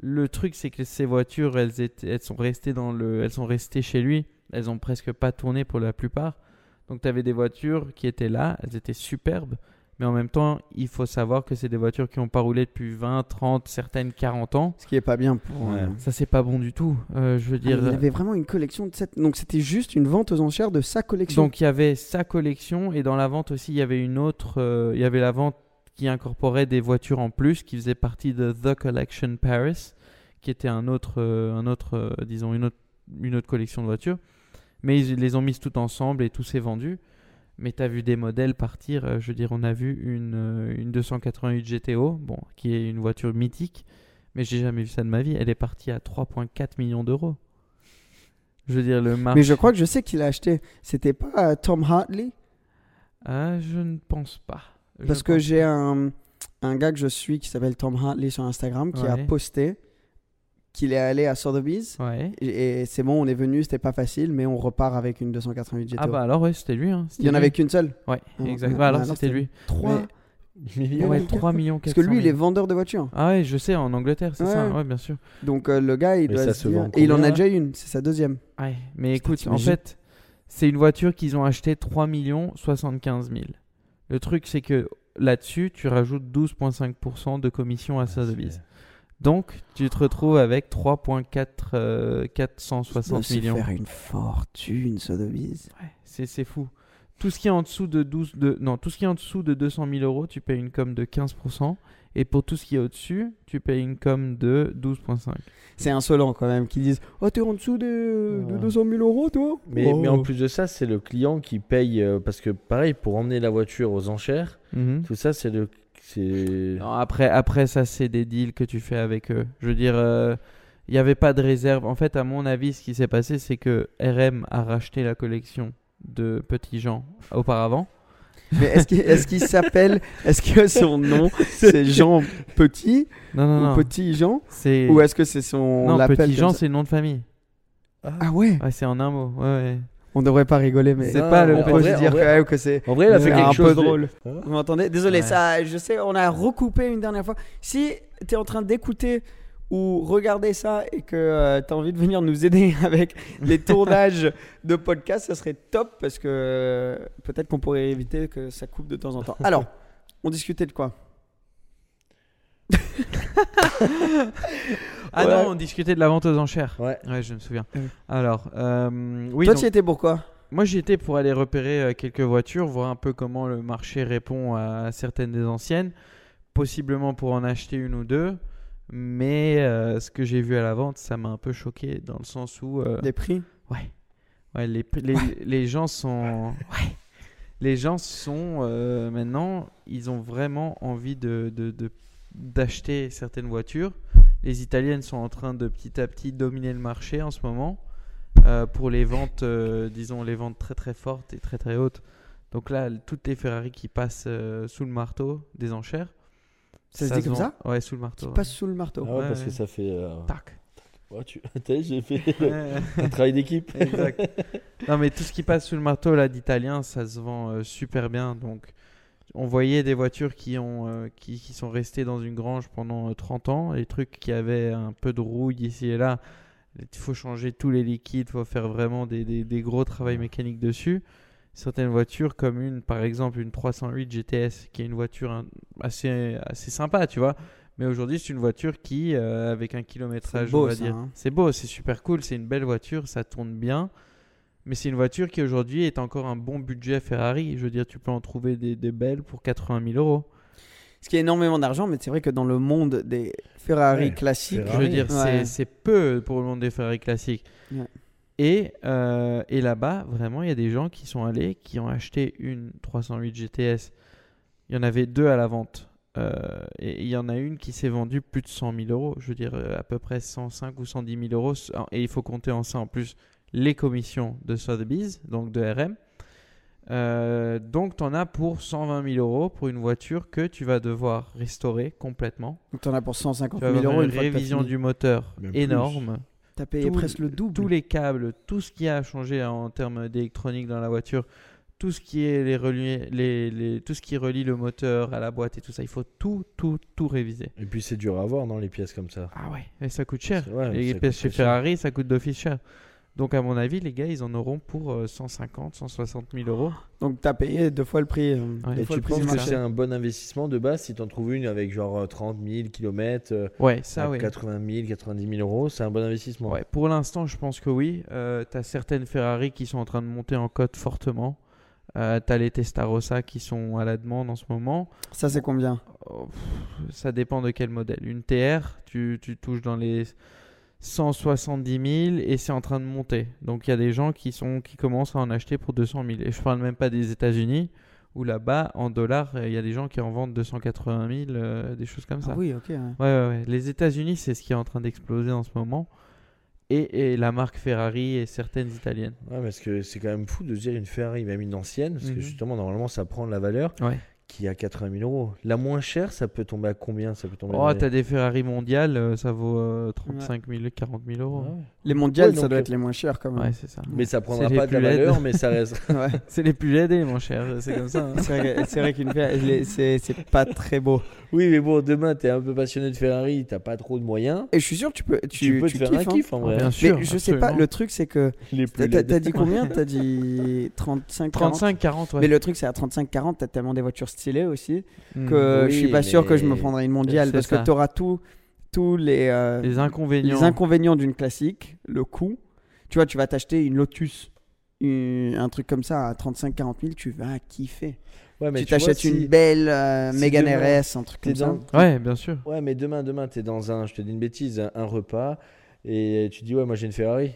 Le truc c'est que ces voitures, elles, elles sont restées dans le, elles sont restées chez lui. Elles ont presque pas tourné pour la plupart. Donc tu avais des voitures qui étaient là, elles étaient superbes, mais en même temps, il faut savoir que c'est des voitures qui n'ont pas roulé depuis 20, 30, certaines 40 ans. Ce qui est pas bien pour. Ouais. euh, Ça, c'est pas bon du tout. Euh, je veux Ah, dire. il avait vraiment une collection de cette. Donc c'était juste une vente aux enchères de sa collection. Donc il y avait sa collection et dans la vente aussi, il y avait une autre. euh, il y avait la vente qui incorporait des voitures en plus, qui faisait partie de The Collection Paris, qui était un autre, euh, un autre, euh, disons une autre, une autre collection de voitures. Mais ils les ont mises toutes ensemble et tout s'est vendu. Mais tu as vu des modèles partir. euh, je veux dire, on a vu une, euh, une 288 GTO, bon, qui est une voiture mythique. Mais j'ai jamais vu ça de ma vie. Elle est partie à 3,4 millions d'euros. Je veux dire, le marché. Mais je crois que je sais qu'il a acheté. C'était pas euh, Tom Hartley? Ah, je ne pense pas. Je Parce que j'ai un, un gars que je suis qui s'appelle Tom Hartley sur Instagram qui a posté qu'il est allé à Sotheby's. Ouais. Et, et c'est bon, on est venu, c'était pas facile, mais on repart avec une 288 GTO. Ah bah alors ouais, c'était lui. Hein. Il y en avait qu'une seule Ouais, Ah, exact. ah, Bah alors bah c'était lui. 3 Millions. Ouais, Ouais, 3 millions Parce que lui, il est 400 000. vendeur de voitures. Ah ouais, je sais, en Angleterre, c'est ça. Ouais. Ouais, bien sûr. Donc euh, le gars, il Mais doit ça se se dire- vend Et il en a déjà une, c'est sa deuxième. Ouais. Mais écoute, en fait, c'est une voiture qu'ils ont achetée 3 millions 75 000. Le truc, c'est que là-dessus, tu rajoutes 12,5% de commission à Sotheby's. Donc, tu te retrouves avec 3,4 euh, 460 se millions. faire une fortune, Sotheby's. Ouais, c'est c'est fou. Tout ce qui est en dessous de 12 de non, tout ce qui est en dessous de 200 000 euros, tu payes une com de 15%. Et pour tout ce qui est au-dessus, tu payes une com de 12,5. C'est insolent quand même qu'ils disent Oh, t'es en dessous de, de Ouais. 200 000 euros, toi Mais, Oh. mais en plus de ça, c'est le client qui paye euh, parce que pareil pour emmener la voiture aux enchères, Mhm. tout ça c'est le Non, après, après, ça, c'est des deals que tu fais avec eux. Je veux dire, euh, il n'y avait pas de réserve. En fait, à mon avis, ce qui s'est passé, c'est que RM a racheté la collection de Petit Jean auparavant. Mais est-ce qu'il est-ce qu'il s'appelle Est-ce que son nom c'est Jean Petit Non, non, ou non. Petit Jean C'est... Ou est-ce que c'est son. on Non, Petit Jean, c'est le nom de famille. Ah ouais Ouais, c'est en un mot. Ouais, ouais. On devrait pas rigoler, mais. C'est pas le se en dire quand même que c'est. En vrai, il a fait c'est quelque un chose peu de- drôle. Hein Vous m'entendez? Désolé, Ouais. ça, je sais, on a recoupé une dernière fois. Si tu es en train d'écouter ou regarder ça et que tu as envie de venir nous aider avec les tournages de podcast, ça serait top parce que euh, peut-être qu'on pourrait éviter que ça coupe de temps en temps. Alors, on discutait de quoi? Ah non, on discutait de la vente aux enchères. Ouais. Ouais, je me souviens. Alors, euh, oui. Toi, donc- tu y étais pourquoi Moi, j'y étais pour aller repérer euh, quelques voitures, voir un peu comment le marché répond à certaines des anciennes, possiblement pour en acheter une ou deux. Mais euh, ce que j'ai vu à la vente, ça m'a un peu choqué dans le sens où euh, Des prix ouais, ouais, les, les, les gens sont ouais, les gens sont euh, maintenant, ils ont vraiment envie de- d'acheter certaines voitures. Les Italiennes sont en train de petit à petit dominer le marché en ce moment euh, pour les ventes, euh, disons les ventes très très fortes et très très hautes. Donc là, toutes les Ferrari qui passent euh, sous le marteau des enchères. Ça se dit comme vend- ça Ouais, sous le marteau. Qui ouais. passe sous le marteau. Ah ouais, Ouais, parce ouais. que ça fait euh, Tac. ouais, tu j'ai fait un travail d'équipe. Exact. non, mais tout ce qui passe sous le marteau là d'italien, ça se vend euh, super bien. Donc, on voyait des voitures qui, ont, euh, qui, qui sont restées dans une grange pendant euh, 30 ans. Les trucs qui avaient un peu de rouille ici et là. Il faut changer tous les liquides, il faut faire vraiment des, des, des gros travails mécaniques dessus. Certaines voitures, comme une, par exemple, une 308 GTS, qui est une voiture assez, assez sympa, tu vois. Mais aujourd'hui, c'est une voiture qui, euh, avec un kilométrage, beau, on va ça, dire, hein. c'est beau, c'est super cool, c'est une belle voiture, ça tourne bien. Mais c'est une voiture qui aujourd'hui est encore un bon budget Ferrari. Je veux dire, tu peux en trouver des, des belles pour 80 000 euros. Ce qui est énormément d'argent, mais c'est vrai que dans le monde des Ferrari Ouais, classiques, Je veux dire, Ouais. c'est- peu pour le monde des Ferrari classiques. Ouais. Et, euh, et là-bas, vraiment, il y a des gens qui sont allés, qui ont acheté une 308 GTS. Il y en avait deux à la vente euh, et il y en a une qui s'est vendue plus de 100 000 euros. Je veux dire, euh, à peu près 105 ou 110 000 euros. Et il faut compter en ça en plus les commissions de Sotheby's, donc de RM. Euh, donc, tu en as pour 120 000 euros pour une voiture que tu vas devoir restaurer complètement. Donc t'en as pour 150 Tu vas 000 avoir euros une une révision du moteur Même énorme. T'as payé tout- presque le double. Tous les câbles, tout ce qui a changé en termes d'électronique dans la voiture, tout ce qui est les relier- les, les- tout ce qui relie le moteur à la boîte et tout ça, il faut tout, tout, tout réviser. Et puis c'est dur à avoir, non, les pièces comme ça? Ah ouais, et ça coûte cher. Ouais, les pièces chez cher. Ferrari, ça coûte d'office cher. Donc à mon avis, les gars, ils en auront pour euh, 150, 160 000 euros. Donc t'as payé deux fois le prix. euh, Ouais. Et fois tu le prix penses que c'est un bon investissement de base si t'en trouves une avec genre euh, 30 000 km, Ouais, ça oui. 80 000, 90 000 euros, c'est un bon investissement. Ouais, pour l'instant, je pense que oui. Euh, t'as certaines Ferrari qui sont en train de monter en cote fortement. Euh, t'as les Testarossa qui sont à la demande en ce moment. Ça c'est combien? Oh, pff, ça dépend de quel modèle. Une TR, tu, tu touches dans les 170 000 et c'est en train de monter. Donc il y a des gens qui, sont, qui commencent à en acheter pour 200 000. Et je parle même pas des États-Unis où là-bas, en dollars, il y a des gens qui en vendent 280 000, euh, des choses comme ça. Ah oui, ok. ouais. Ouais, ouais, ouais. Les États-Unis, c'est ce qui est en train d'exploser en ce moment. Et, et la marque Ferrari et certaines italiennes. Ouais, parce que c'est quand même fou de dire une Ferrari, même une ancienne, parce Mhm. que justement, normalement, ça prend de la valeur, Qui a 80 000 euros. La moins chère, ça peut tomber à combien? Ça peut tomber Oh, t'as des Ferrari mondiales, euh, ça vaut euh, 35 000, 40 000 euros. Ouais. Les mondiales, Ouais, ça doit euh, être les moins chers quand Ouais, même. c'est ça. Mais ça prendra pas de la valeur, mais ça reste. Ouais. C'est les plus les moins chers, c'est comme ça. hein. C'est vrai, vrai qu'une Fer- les- c'est c'est pas très beau. Oui, mais bon, demain, t'es un peu passionné de Ferrari, t'as pas trop de moyens. Et je suis sûr que tu peux, tu, Tu, peux tu te faire un kiffes, hein. kiff en vrai. Bien Mais sûr. je sais pas, le truc c'est que Les t'as dit combien? T'as dit 35, 40 35, 40, ouais. Mais le truc c'est à 35, 40, t'as tellement des voitures stylées aussi Mm. que oui, je suis pas sûr que je me mais- prendrais une mondiale parce ça. que t'auras tout, tous les, euh, Les inconvénients. les inconvénients d'une classique, le coût. Tu vois, tu vas t'acheter une Lotus, une- un truc comme ça à 35-40 000, tu vas kiffer. Ouais, mais tu t'achètes si une belle euh, si Mégane demain, RS, un truc comme ça. Ouais, bien sûr. Ouais, mais demain, demain, t'es dans un, je te dis une bêtise, un, un repas, et tu dis, ouais, moi j'ai une Ferrari.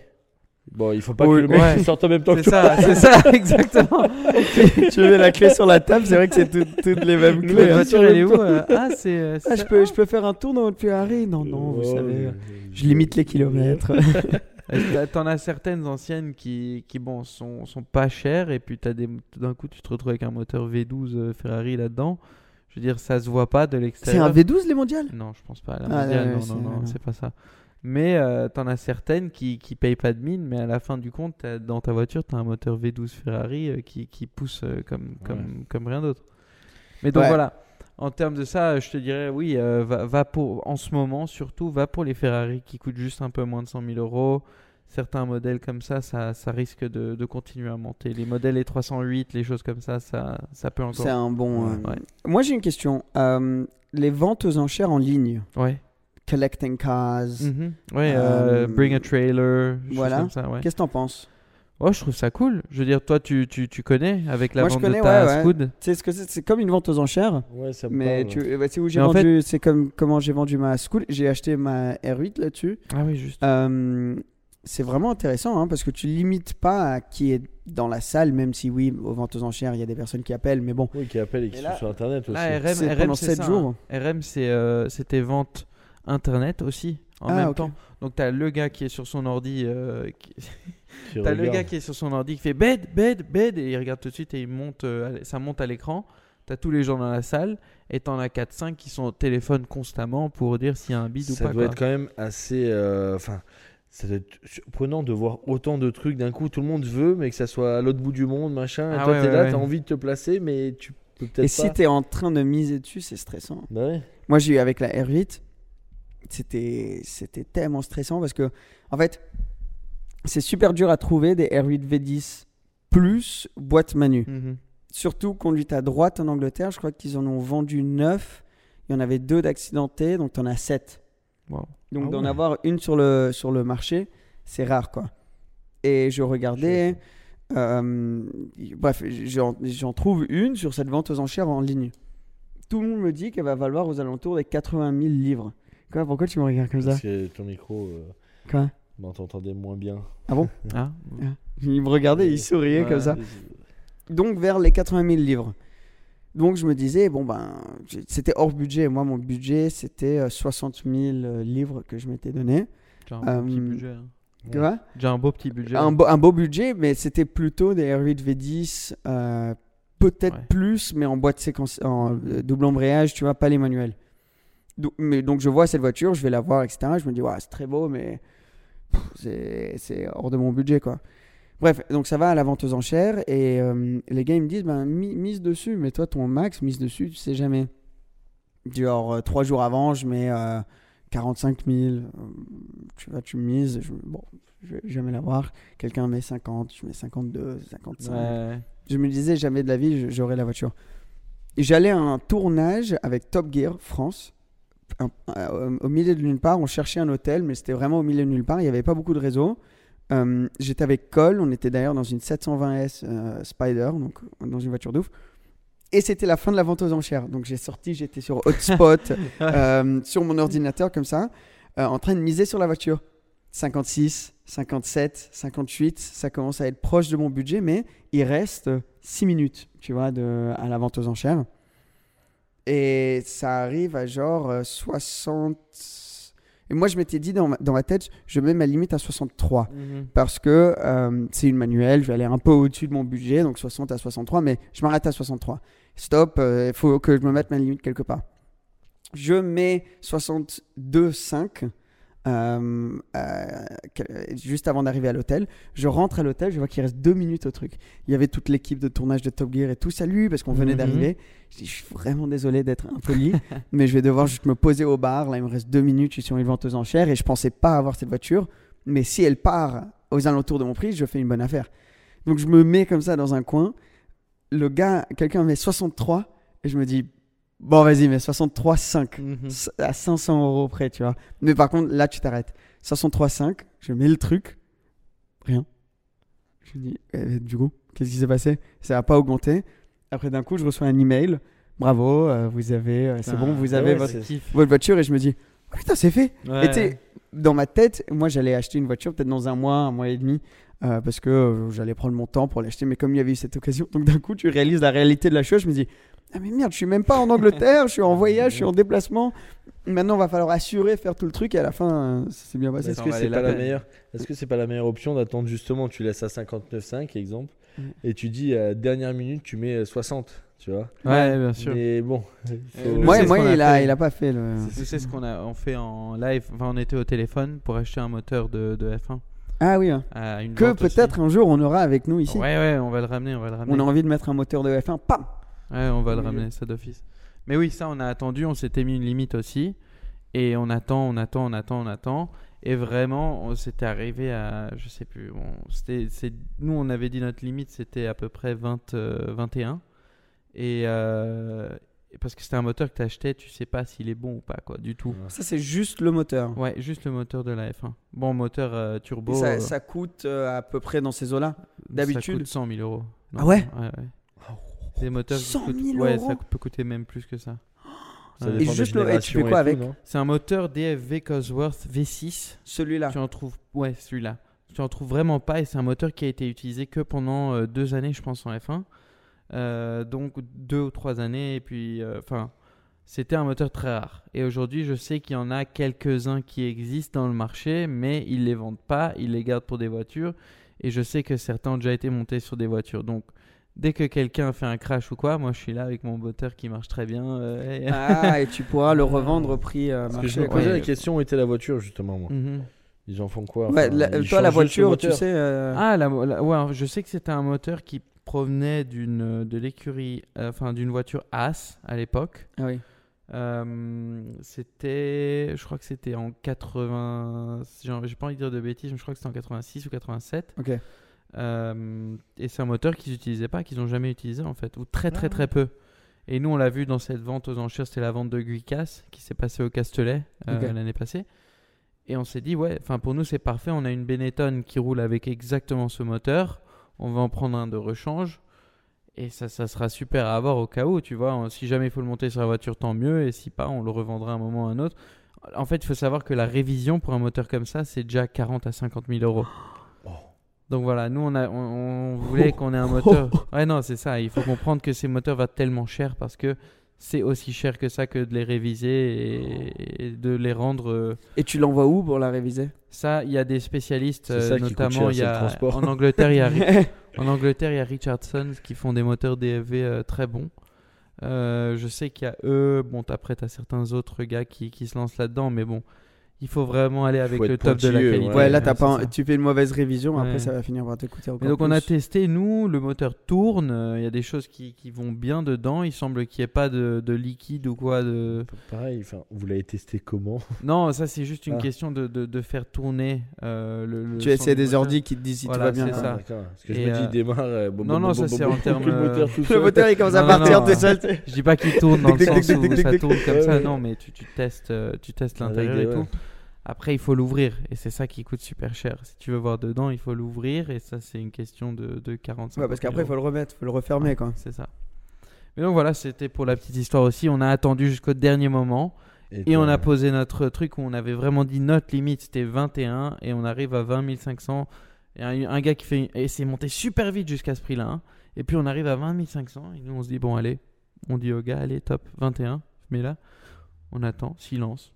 Bon, il faut pas Oui, que le mec ouais. sorte en même temps que ça, c'est ça, exactement. tu mets la clé sur la table, c'est vrai que c'est tout- toutes les mêmes clés. La hein. voiture, elle est où euh? Ah, c'est. euh, Ah, je peux, je peux faire un tour dans votre Ferrari? Non, non, vous savez. mais- Je limite les kilomètres. T'en as certaines anciennes qui, qui bon, sont, sont pas chères, et puis d'un coup, tu te retrouves avec un moteur V12 euh, Ferrari là-dedans? Je veux dire, ça se voit pas de c'est l'extérieur. un V12 les mondiales? Non, je pense pas. La Ah, mondiale, non, c'est- non, non, non. c'est pas ça. Mais euh, t'en as certaines qui, qui payent pas de mine, mais à la fin du compte, dans ta voiture, t'as un moteur V12 Ferrari euh, qui, qui pousse euh, comme, comme, comme rien d'autre. Mais donc Ouais. voilà, en termes de ça, je te dirais, oui, euh, va, va pour, en ce moment, surtout, va pour les Ferrari qui coûtent juste un peu moins de 100 000 euros. Certains modèles comme ça, ça, ça risque de, de continuer à monter. Les modèles les 308, les choses comme ça, ça, ça peut encore. C'est un bon. euh, Ouais. Moi, j'ai une question. Euh, les ventes aux enchères en ligne, Ouais. collecting cars. Ouais, Euh, bring a trailer, voilà. comme ça, ouais. qu'est-ce que t'en penses? Ouais, je trouve ça cool. Je veux dire, toi, tu, tu, tu connais avec la Moi, je vente connais, de ta ouais, ouais. Scoot. Tu sais ce que c'est? C'est comme une vente aux enchères. Ouais, ça me Mais parle. tu, bah, c'est où j'ai Mais en vendu, c'est comme comment j'ai vendu ma school. J'ai acheté ma R8 là-dessus. Ah oui, juste. Euh, c'est vraiment intéressant hein, parce que tu limites pas à qui est dans la salle, même si oui, aux ventes aux enchères, il y a des personnes qui appellent, mais bon, Oui, qui appellent et qui Et sont sur internet aussi. Là, RM, c'est RM, pendant c'est 7 ça, jours. hein. RM, c'est euh, c'était vente internet aussi en Ah, même temps. Donc t'as le gars qui est sur son ordi, euh, Qui t'as le gars qui est sur son ordi qui fait bed, bed, bed et il regarde tout de suite et il monte, euh, ça monte à l'écran. T'as tous les gens dans la salle et t'en as 4-5 qui sont au téléphone constamment pour dire s'il y a un bid ou Ça pas. doit quoi. être quand même assez. euh, Enfin, ça doit être surprenant de voir autant de trucs d'un coup. Tout le monde veut, mais que ça soit à l'autre bout du monde, machin. Et Ah toi, ouais, t'es ouais, là, ouais. t'as envie de te placer, mais tu peux peut-être Et pas. si tu es en train de miser dessus, c'est stressant. Bah ouais. Moi, j'ai eu avec la R8, c'était c'était tellement stressant parce que, en fait, c'est super dur à trouver des R8 V10 plus boîte manu. Mhm. Surtout conduite à droite en Angleterre, je crois qu'ils en ont vendu 9. Il y en avait deux d'accidentés, donc tu en as 7. Wow. Donc Ah d'en ouais. avoir une sur le, sur le marché, c'est rare quoi. Et je regardais, euh, bref, j'en j'en trouve une sur cette vente aux enchères en ligne. Tout le monde me dit qu'elle va valoir aux alentours des 80 000 livres. Quoi, pourquoi tu me regardes comme ça Parce que ton micro, euh, Quoi? Bah, t'entendais moins bien. Ah. Il me regardait, il souriait Ouais. comme ça. Donc vers les 80 000 livres. Donc je me disais, bon ben, c'était hors budget. Moi, mon budget, c'était euh, 60 000 livres que je m'étais donné. Déjà un beau petit Euh, budget. hein. Déjà un beau petit budget. un, beau, un beau budget, mais c'était plutôt des R8 V10, euh, peut-être Ouais. plus, mais en boîte séquence, en euh, double embrayage, tu vois, pas les manuels. Donc, mais, donc je vois cette voiture, je vais la voir, etc. Je me dis, ouais, c'est très beau, mais c'est hors de mon budget, quoi. Bref, donc ça va à la vente aux enchères et euh, les gars ils me disent, ben, mi- mise dessus, mais toi ton max, mise dessus, tu sais jamais. Genre, euh, trois jours avant, je mets euh, 45 000, euh, tu vois, tu mises, je, bon, je vais jamais l'avoir. Quelqu'un met 50, je mets 52, 55. Ouais. Je me disais, jamais de la vie, j'aurai la voiture. J'allais à un tournage avec Top Gear France. Un- euh, au milieu de nulle part, on cherchait un hôtel, mais c'était vraiment au milieu de nulle part. Il n'y avait pas beaucoup de réseau. Euh, J'étais avec Cole, on était d'ailleurs dans une 720S euh, Spider, donc dans une voiture d'ouf. Et c'était la fin de la vente aux enchères. Donc j'ai sorti, j'étais sur Hotspot, euh, sur mon ordinateur comme ça, en train de miser sur la voiture. 56, 57, 58, ça commence à être proche de mon budget, mais il reste 6 minutes, tu vois, de, à la vente aux enchères. Et ça arrive à genre euh, 60. Et moi, je m'étais dit dans ma, dans ma tête, je mets ma limite à 63 Mhm. parce que euh, c'est une manuelle, je vais aller un peu au-dessus de mon budget, donc 60 à 63, mais je m'arrête à 63. Stop, il faut que je me mette ma limite quelque part. Je mets 62,5 euh, euh, juste avant d'arriver à l'hôtel. Je rentre à l'hôtel, je vois qu'il reste deux minutes au truc. Il y avait toute l'équipe de tournage de Top Gear et tout. Salut, parce qu'on venait Mhm. d'arriver. Je dis, je suis vraiment désolé d'être impoli, mais je vais devoir juste me poser au bar. Là, il me reste deux minutes, je suis sur une vente aux enchères et je pensais pas avoir cette voiture. Mais si elle part aux alentours de mon prix, je fais une bonne affaire. Donc je me mets comme ça dans un coin. Le gars, quelqu'un met 63 et je me dis, bon, vas-y, mais 63,5 Mhm. à 500 euros près, tu vois. Mais par contre, là, tu t'arrêtes. 63,5, je mets le truc, rien. Je me dis, eh, du coup, qu'est-ce qui s'est passé? Ça n'a pas augmenté. Après, d'un coup, je reçois un email. Bravo, euh, vous avez, euh, c'est bon, vous ah avez ouais, votre, voiture. Et je me dis, oh, putain, c'est fait. Ouais. Et tu sais, dans ma tête, moi, j'allais acheter une voiture peut-être dans un mois, un mois et demi. euh, parce que euh, j'allais prendre mon temps pour l'acheter, mais comme il y avait eu cette occasion, donc d'un coup tu réalises la réalité de la chose, je me dis ah mais merde, je suis même pas en Angleterre, je suis en voyage, je suis en déplacement. Maintenant, va falloir assurer, faire tout le truc, et à la fin, euh, s'est bien passé. Est-ce ça que c'est pas la meilleure Est-ce que c'est pas la meilleure option d'attendre justement Tu laisses à 59,5 exemple, Mm. et tu dis à dernière minute tu mets euh, 60, tu vois? Ouais, bien sûr. Mais bon, faut- nous, Moi, c'est moi a il, a, il a pas fait le. Tu sais ce qu'on a on fait en live Enfin, on était au téléphone pour acheter un moteur de, de F1. Ah oui, hein. que peut-être un jour on aura avec nous ici. Ouais, ouais, on va le ramener, on va le ramener. On a envie de mettre un moteur de F1, pam Ouais, on va le ramener, ça d'office. Mais oui, ça, on a attendu, on s'était mis une limite aussi. Et on attend, on attend, on attend, on attend. Et vraiment, on s'était arrivé à, je sais plus, bon, c'était, c'est, nous, on avait dit notre limite, c'était à peu près 20, euh, 21. Et euh, et parce que c'était un moteur que tu achetais, tu sais pas s'il est bon ou pas, quoi, du tout. Ça, c'est juste le moteur. Ouais, juste le moteur de la F1. Bon, moteur euh, turbo. Et ça, euh, ça coûte euh, à peu près dans ces eaux-là? d'habitude- Ça coûte 100 000 euros. Ah ouais? Ouais, ouais. Des moteurs qui 100 000 coûtent- Ouais, euros ça peut coûter même plus que ça. ça Ouais. Et juste le- et tu fais quoi avec C'est un moteur DFV Cosworth V6. Celui-là. Tu en trouves, ouais, celui-là. Tu en trouves vraiment pas et c'est un moteur qui a été utilisé que pendant euh, deux années, je pense, en F1. Euh, donc deux ou trois années et puis, euh, enfin, c'était un moteur très rare. Et aujourd'hui, je sais qu'il y en a quelques-uns qui existent dans le marché, mais ils les vendent pas, ils les gardent pour des voitures. Et je sais que certains ont déjà été montés sur des voitures. Donc, dès que quelqu'un fait un crash ou quoi, moi, je suis là avec mon moteur qui marche très bien. euh, et- Ah, et tu pourras le revendre au prix euh, que je marché. me posais ouais. la question où était la voiture justement moi. Mhm. Ils en font quoi Ouais, Enfin, la- toi, la voiture, tu sais. euh, Ah, la, la- ouais, je sais que c'était un moteur qui provenait d'une de l'écurie, euh, enfin d'une voiture As à l'époque. Ah oui. Euh, c'était, je crois que c'était en 80, genre, j'ai pas envie de dire de bêtises, mais je crois que c'était en 86 ou 87. Ok. Euh, et c'est un moteur qu'ils n'utilisaient pas, qu'ils n'ont jamais utilisé en fait, ou très très Ah. très peu. Et nous, on l'a vu dans cette vente aux enchères, c'était la vente de Guicas qui s'est passée au Castellet euh, l'année passée. Et on s'est dit, ouais, enfin pour nous c'est parfait, on a une Benetton qui roule avec exactement ce moteur, on va en prendre un de rechange. Et ça, ça sera super à avoir au cas où, tu vois. Si jamais il faut le monter sur la voiture, tant mieux. Et si pas, on le revendra à un moment ou à un autre. En fait, il faut savoir que la révision pour un moteur comme ça, c'est déjà 40 à 50 000 euros. Donc voilà, nous on, a, on, on voulait qu'on ait un moteur. Ouais, non, c'est ça. Il faut comprendre que ces moteurs valent tellement cher parce que c'est aussi cher que ça que de les réviser et, et de les rendre. euh, Et tu l'envoies où pour la réviser? Ça, il y a des spécialistes, C'est euh, ça qui coûte notamment cher, il y c'est le a, transport. en Angleterre, il y a Ri- en Angleterre, il y a Richardson qui font des moteurs DFV euh, très bons. Euh, je sais qu'il y a eux, bon, après, tu as certains autres gars qui, qui se lancent là-dedans, mais bon, il faut vraiment aller avec le top de la qualité. Ouais, là, Ouais, c'est pas, ça. tu fais une mauvaise révision, après Ouais. ça va finir par te coûter encore donc on a testé, nous, le moteur tourne, euh, il y a des choses qui, qui vont bien dedans, il semble qu'il n'y ait pas de, de liquide ou quoi. De... Pareil, enfin, vous l'avez testé comment? Non, ça c'est juste une Ah. question de, de, de faire tourner euh, le, le Tu essaies des moteur. ordi qui te disent si Voilà, tout va bien. c'est ça. Ah. Parce que je me dis, euh, il démarre. bon, non, bon, non, bon, ça, bon, c'est bon, en termes, le moteur il commence à partir tout seul. Je dis pas qu'il tourne dans le sens où ça tourne comme ça, non, mais tu, tu testes, tu testes l'intérieur et ouais. tout. Après, il faut l'ouvrir et c'est ça qui coûte super cher. Si tu veux voir dedans, il faut l'ouvrir et ça, c'est une question de, de 45 Ouais, parce qu'après il faut le remettre, faut le refermer quoi. C'est ça. Mais donc voilà, c'était pour la petite histoire aussi. On a attendu jusqu'au dernier moment et on a posé notre truc où on avait vraiment dit notre limite c'était 21 et on arrive à 20 500. Et un, un gars qui fait. Et c'est monté super vite jusqu'à ce prix-là. hein. Et puis on arrive à 20 500 et nous on se dit bon, allez, on dit au gars, allez, top, 21. Mais là, on attend, silence.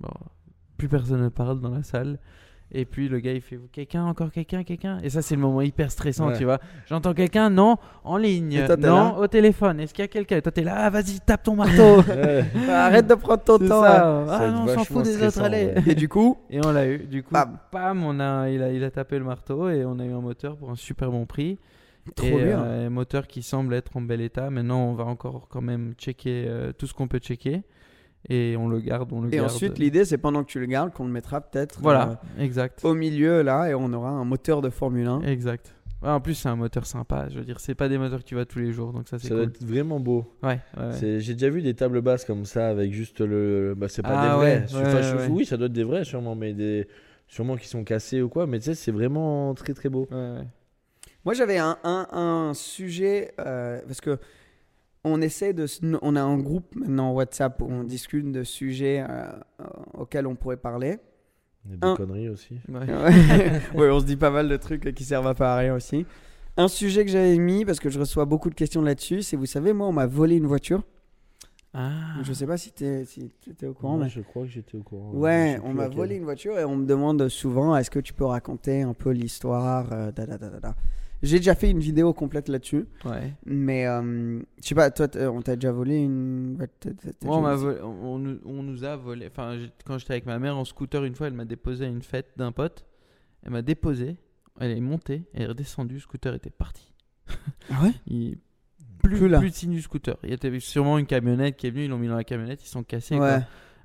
Bon, plus personne ne parle dans la salle. Et puis le gars il fait quelqu'un, encore quelqu'un, quelqu'un. Et ça c'est le moment hyper stressant, Ouais. tu vois. J'entends quelqu'un, non, en ligne, Et toi, t'es non, au téléphone. Est-ce qu'il y a quelqu'un? Et toi t'es là, ah, vas-y, tape ton marteau. Ouais. Arrête de prendre ton temps. ça. Ça Ah être non, on s'en fout des autres, allez. ouais. Et du coup, Et on l'a eu. Du coup, Bam. bam, on a, il, a, il a tapé le marteau et on a eu un moteur pour un super bon prix. trop et bien. euh, un moteur qui semble être en bel état. Maintenant, on va encore quand même checker euh, tout ce qu'on peut checker. Et on le garde, on le Et garde. ensuite, l'idée, c'est pendant que tu le gardes, qu'on le mettra peut-être Voilà, exact. euh, au milieu là, et on aura un moteur de Formule 1. Exact. Ouais, en plus, c'est un moteur sympa. Je veux dire, c'est pas des moteurs que tu vois tous les jours, donc ça, c'est Ça doit être vraiment beau. Ouais, ouais, ouais. C'est- J'ai déjà vu des tables basses comme ça avec juste le. Bah, c'est pas Ah des vrais. ouais, Enfin, ouais, je- ouais. Oui, ça doit être des vrais sûrement, mais des. Sûrement qui sont cassés ou quoi, mais tu sais, c'est vraiment très très beau. Ouais, ouais. Moi, j'avais un, un, un sujet euh, parce que on essaie de, on a un groupe maintenant WhatsApp où on discute de sujets euh, auxquels on pourrait parler. Des Un. conneries aussi. Ouais. ouais, on se dit pas mal de trucs qui servent à pas à rien aussi. Un sujet que j'avais mis parce que je reçois beaucoup de questions là-dessus, c'est vous savez, moi, on m'a volé une voiture. Ah. Je sais pas si tu si étais au courant, Moi, mais je crois que j'étais au courant. Ouais, on m'a volé une voiture et on me demande souvent est-ce que tu peux raconter un peu l'histoire euh, da, da, da, da, da. J'ai déjà fait une vidéo complète là-dessus, Ouais. mais euh, je sais pas, toi, on t'a déjà volé une. Moi, on, volé- nous- a volé. Enfin, quand j'étais avec ma mère en scooter, une fois, elle m'a déposé à une fête d'un pote. Elle m'a déposé, elle est montée, elle est redescendue, le scooter était parti. Ah ouais? Il... Plus, Plus là. plus de signe du scooter. Il y avait sûrement une camionnette qui est venue, ils l'ont mis dans la camionnette, ils sont cassés. Ouais. quoi.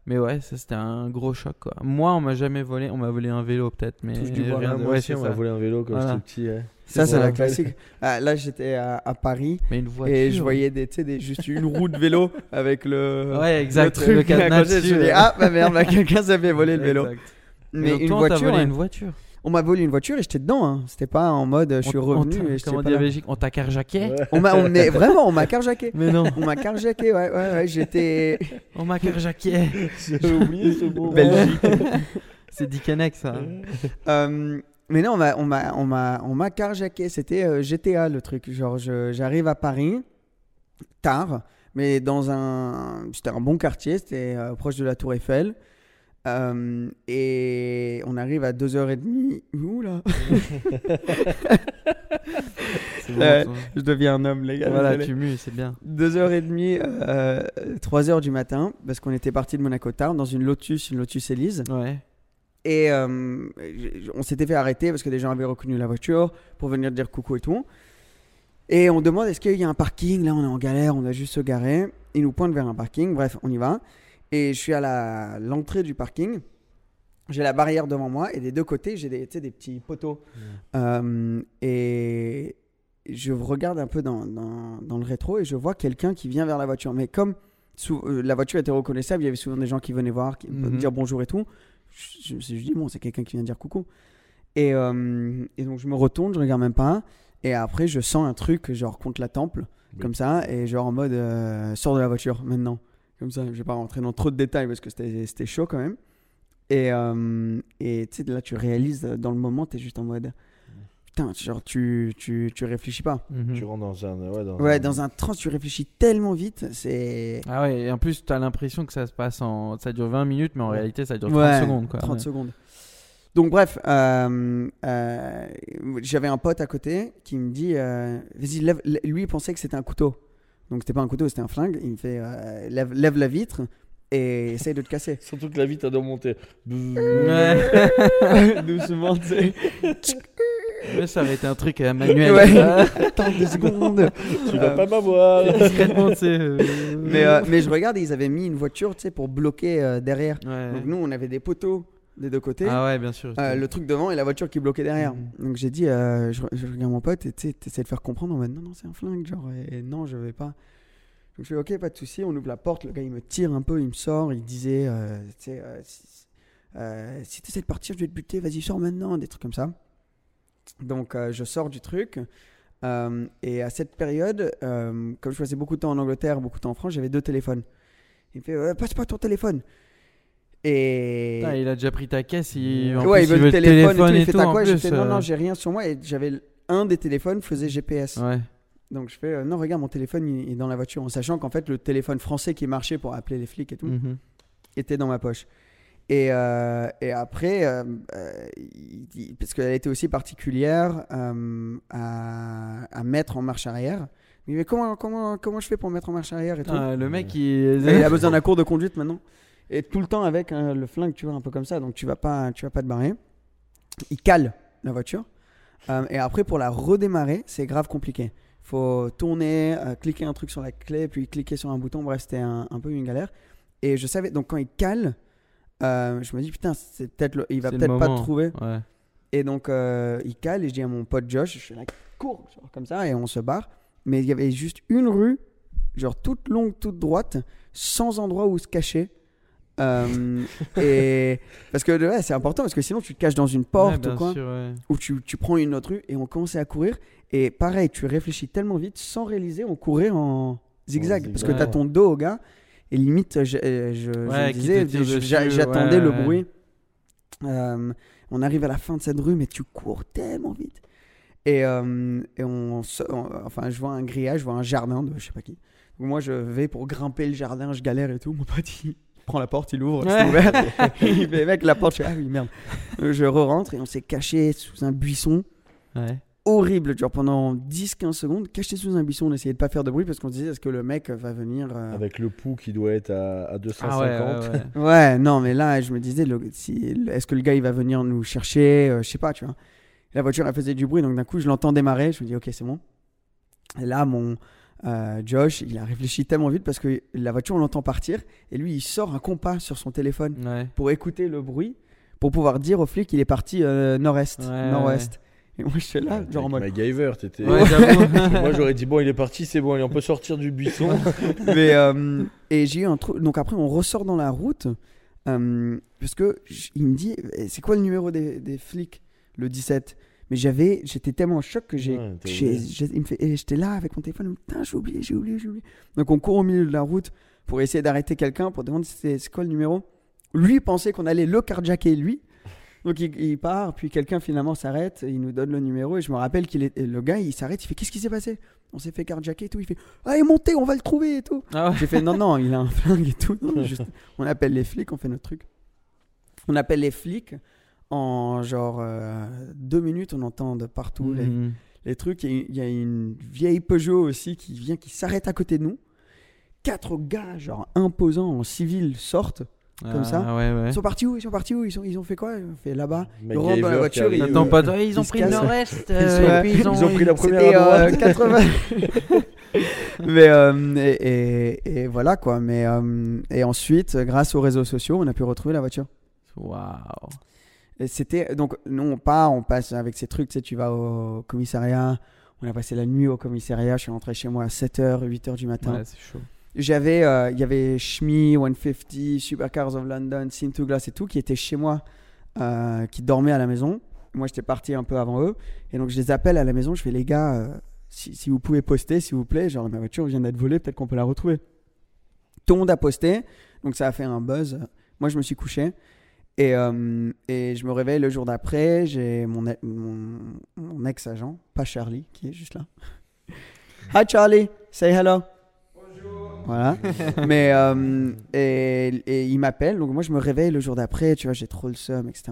Mais ouais, ça c'était un gros choc. Quoi. Moi, on m'a jamais volé, on m'a volé un vélo peut-être, mais Touche du bois. rien Ouais, de- Moi ouais, aussi, on m'a volé un vélo quand Voilà. j'étais petit. ouais. Ça, c'est la classique. Ah, là, j'étais à, à Paris Mais une voiture. et je voyais des, des, juste une roue de vélo avec le. Ouais, exact. le truc Le cadenas. Je me dis, ah, bah merde, bah, quelqu'un s'est fait voler le vélo. Exact. Mais donc une toi, on voiture, volé ouais. une voiture. on m'a volé une voiture et j'étais dedans. hein. C'était pas en mode je suis On- on revenu t'a- et Comment là. Belgique? On t'a carjacké Ouais. On m'a, on est vraiment, on m'a carjacké. Mais non, On m'a carjacké, ouais, ouais, ouais. J'étais. on m'a carjacké. J'ai oublié ce mot. Belgique. C'est Dickeneck ça. Euh, mais non, on m'a, on m'a, on m'a, on m'a carjacké. C'était euh, GTA le truc. Genre, je- j'arrive à Paris tard, mais dans un, c'était un bon quartier. C'était euh, proche de la Tour Eiffel. Euh, et on arrive à 2h30. Ouh là, C'est bon, Euh, je deviens un homme, les gars. Voilà, tu mues, c'est bien. 2h30, euh, 3h du matin, parce qu'on était parti de Monaco tard dans une Lotus, une Lotus Elise. Ouais. Et euh, on s'était fait arrêter parce que des gens avaient reconnu la voiture pour venir dire coucou et tout. Et on demande est-ce qu'il y a un parking? Là, on est en galère, on a juste se garer. Ils nous pointent vers un parking, bref, on y va. Et je suis à la- l'entrée du parking. J'ai la barrière devant moi et des deux côtés, j'ai des, des petits poteaux. Euh, et je regarde un peu dans, dans, dans le rétro et je vois quelqu'un qui vient vers la voiture. Mais comme euh, la voiture était reconnaissable, il y avait souvent des gens qui venaient voir, qui Mhm. dire bonjour et tout. Je, dit, bon, c'est quelqu'un qui vient dire coucou. Et, euh, et donc je me retourne, je regarde même pas. Et après, je sens un truc, genre contre la temple, Oui. comme ça, et genre en mode euh, sors de la voiture maintenant. Comme ça, je vais pas rentrer dans trop de détails parce que c'était chaud quand même. Et, euh, tu sais, là, tu réalises euh, dans le moment, tu es juste en mode putain, genre, tu, tu, tu réfléchis pas. Mhm. Tu rentres dans un. Ouais, dans Ouais, un- dans un trans, tu réfléchis tellement vite. C'est. Ah ouais, et en plus, tu as l'impression que ça se passe en. Ça dure 20 minutes, mais en réalité, ça dure 30 Ouais, secondes. Quoi. 30 Ouais. secondes. Donc, bref, euh, euh, j'avais un pote à côté qui me dit euh, Vas-y, lève. lè- Lui, il pensait que c'était un couteau. Donc, c'était pas un couteau, c'était un flingue. Il me fait euh, lève, lève la vitre et essaye de te casser. Surtout que la vie t'a de monter. Ouais. Doucement, tu sais. Ça aurait été un truc euh, manuel. Ouais. ça. Attends deux secondes. Tu vas pas m'avoir. Discrètement, tu sais. euh, Mais, euh, mais je regarde, ils avaient mis une voiture tu sais, pour bloquer euh, derrière. ouais. Donc, nous, on avait des poteaux des deux côtés. Ah ouais, bien sûr. Euh, le truc devant et la voiture qui bloquait derrière. Mhm. Donc j'ai dit, euh, je, je regarde mon pote et tu sais, t'essaies de faire comprendre en mode non, non, c'est un flingue, genre, et, non, je vais pas. Donc je fais ok, pas de souci, on ouvre la porte, le gars il me tire un peu, il me sort, il disait, euh, tu sais, euh, si, euh, si t'essaies de partir, je vais te buter, vas-y, sors maintenant, des trucs comme ça. Donc euh, je sors du truc. euh, et à cette période, euh, comme je passais beaucoup de temps en Angleterre, beaucoup de temps en France, j'avais deux téléphones. Il me fait, passe pas ton téléphone. Et. Putain, il a déjà pris ta caisse. Il, en ouais, plus, il veut le téléphone, et tout. Il fait t'as quoi? Plus, non, non, j'ai rien sur moi. Et j'avais un des téléphones faisait GPS. Ouais. Donc je fais euh, non, regarde, mon téléphone il est dans la voiture. En sachant qu'en fait, le téléphone français qui marchait pour appeler les flics et tout Mhm. était dans ma poche. Et, euh, et après, euh, euh, il parce qu'elle était aussi particulière euh, à, à mettre en marche arrière. Il me dit, mais comment, comment, comment je fais pour mettre en marche arrière et tout? Putain, le mec, il. il a besoin d'un cours de conduite maintenant. Et tout le temps avec hein, le flingue, tu vois, un peu comme ça. Donc tu vas pas, tu vas pas te barrer. Il cale la voiture. Euh, et après, pour la redémarrer, c'est grave compliqué. faut tourner, euh, cliquer un truc sur la clé, puis cliquer sur un bouton. Bref, c'était un, un peu une galère. Et je savais, donc quand il cale, euh, je me dis, putain, c'est peut-être le- il va C'est le peut-être pas moment. te trouver. Ouais. Et donc, euh, il cale et je dis à mon pote Josh, je suis là, cours, genre comme ça, et on se barre. Mais il y avait juste une rue, genre toute longue, toute droite, sans endroit où se cacher. Euh, et parce que ouais, c'est important parce que sinon tu te caches dans une porte Ouais, ou bien quoi, sûr, ouais. ou tu, tu prends une autre rue et on commençait à courir. Et pareil, tu réfléchis tellement vite sans réaliser, on courait en zigzag En parce que zigzag. tu as ton dos au gars. Et limite, je, je, je Ouais, disais, j'attendais ouais, le bruit. Euh, on arrive à la fin de cette rue, mais tu cours tellement vite. Et, euh, et on, enfin, je vois un grillage, je vois un jardin de je sais pas qui. Moi, je vais pour grimper le jardin, je galère et tout. Mon pote, il prend la porte, il ouvre, c'est Ouais. ouvert. il fait, mec, la porte, je fais, ah oui, merde. Euh, Je re-rentre et on s'est caché sous un buisson Ouais. Horrible, genre pendant 10-15 secondes, caché sous un buisson, on essayait de pas faire de bruit parce qu'on se disait, est-ce que le mec va venir euh, Avec le pouls qui doit être à, à 250. Ah ouais, ouais, ouais. Ouais, non, mais là, je me disais, si, est-ce que le gars, il va venir nous chercher euh, Je sais pas, tu vois. La voiture, elle faisait du bruit, donc d'un coup, je l'entends démarrer. Je me dis, ok, c'est bon. Et là, mon euh, Josh, il a réfléchi tellement vite parce que la voiture, on l'entend partir. Et lui, il sort un compas sur son téléphone Ouais. pour écouter le bruit, pour pouvoir dire au flic qu'il est parti euh, nord-est. Ouais, nord-ouest. Et moi, je suis là, genre en mode. MacGyver, t'étais. Ouais. Moi, j'aurais dit, bon, il est parti, c'est bon, allez, on peut sortir du buisson. Mais, euh, et j'ai eu un truc. Donc après, on ressort dans la route. euh, parce que j- il me dit eh, c'est quoi le numéro des, des flics Le 17. Mais j'avais, j'étais tellement en choc que j'ai. Ouais, t'as j'ai- oublié. j'ai- il me fait eh, j'étais là avec mon téléphone. Putain, j'ai oublié, j'ai oublié, j'ai oublié. Donc on court au milieu de la route pour essayer d'arrêter quelqu'un pour demander c'est c'est quoi le numéro? Lui pensait qu'on allait le carjacker lui. Donc il, il part, puis quelqu'un finalement s'arrête, il nous donne le numéro et je me rappelle qu'il est le gars il s'arrête, il fait qu'est-ce qui s'est passé? On s'est fait carjacker et tout, il fait allez montez, on va le trouver et tout. Ah ouais. J'ai fait non, non, il a un flingue et tout. Non, juste- on appelle les flics, on fait notre truc. On appelle les flics. En genre euh, deux minutes, on entend de partout les, Mhm. les trucs. Il y, a- il y a une vieille Peugeot aussi qui vient, qui s'arrête à côté de nous. Quatre gars, genre imposants en civil, sortent. Comme ça. Ah ouais, ouais. Ils sont partis où? Ils sont partis où? Ils, sont, ils ont fait quoi? Ils ont fait là-bas. Ils rentrent dans la voiture. arrive, Ils, Attends euh, pas, ils ont ils pris le nord-est. Ils euh, sont- et puis ils ils ont, pris la première euh, droite. 80. mais euh, et, et- et voilà quoi. Mais euh, et ensuite, grâce aux réseaux sociaux, on a pu retrouver la voiture. Waouh. Et c'était donc nous on part, on passe avec ces trucs. Tu sais, tu vas au commissariat. On a passé la nuit au commissariat. Je suis rentré chez moi à 7h, 8h du matin. Ouais, c'est chaud. J'avais, euh, il y avait Shmi, 150, Supercars of London, Sim to Glass et tout qui étaient chez moi, euh, qui dormaient à la maison. Moi, j'étais parti un peu avant eux. Et donc, je les appelle à la maison. Je fais, les gars, euh, si, vous pouvez poster, s'il vous plaît, genre ma voiture vient d'être volée, peut-être qu'on peut la retrouver. Tout le monde a posté. Donc, ça a fait un buzz. Moi, je me suis couché. Et, je me réveille le jour d'après, j'ai e- mon, mon ex-agent, pas Charlie, qui est juste là. Hi Charlie, say hello. Voilà. Mais euh, et, et il m'appelle, donc moi je me réveille le jour d'après, tu vois, j'ai trop le seum, etc.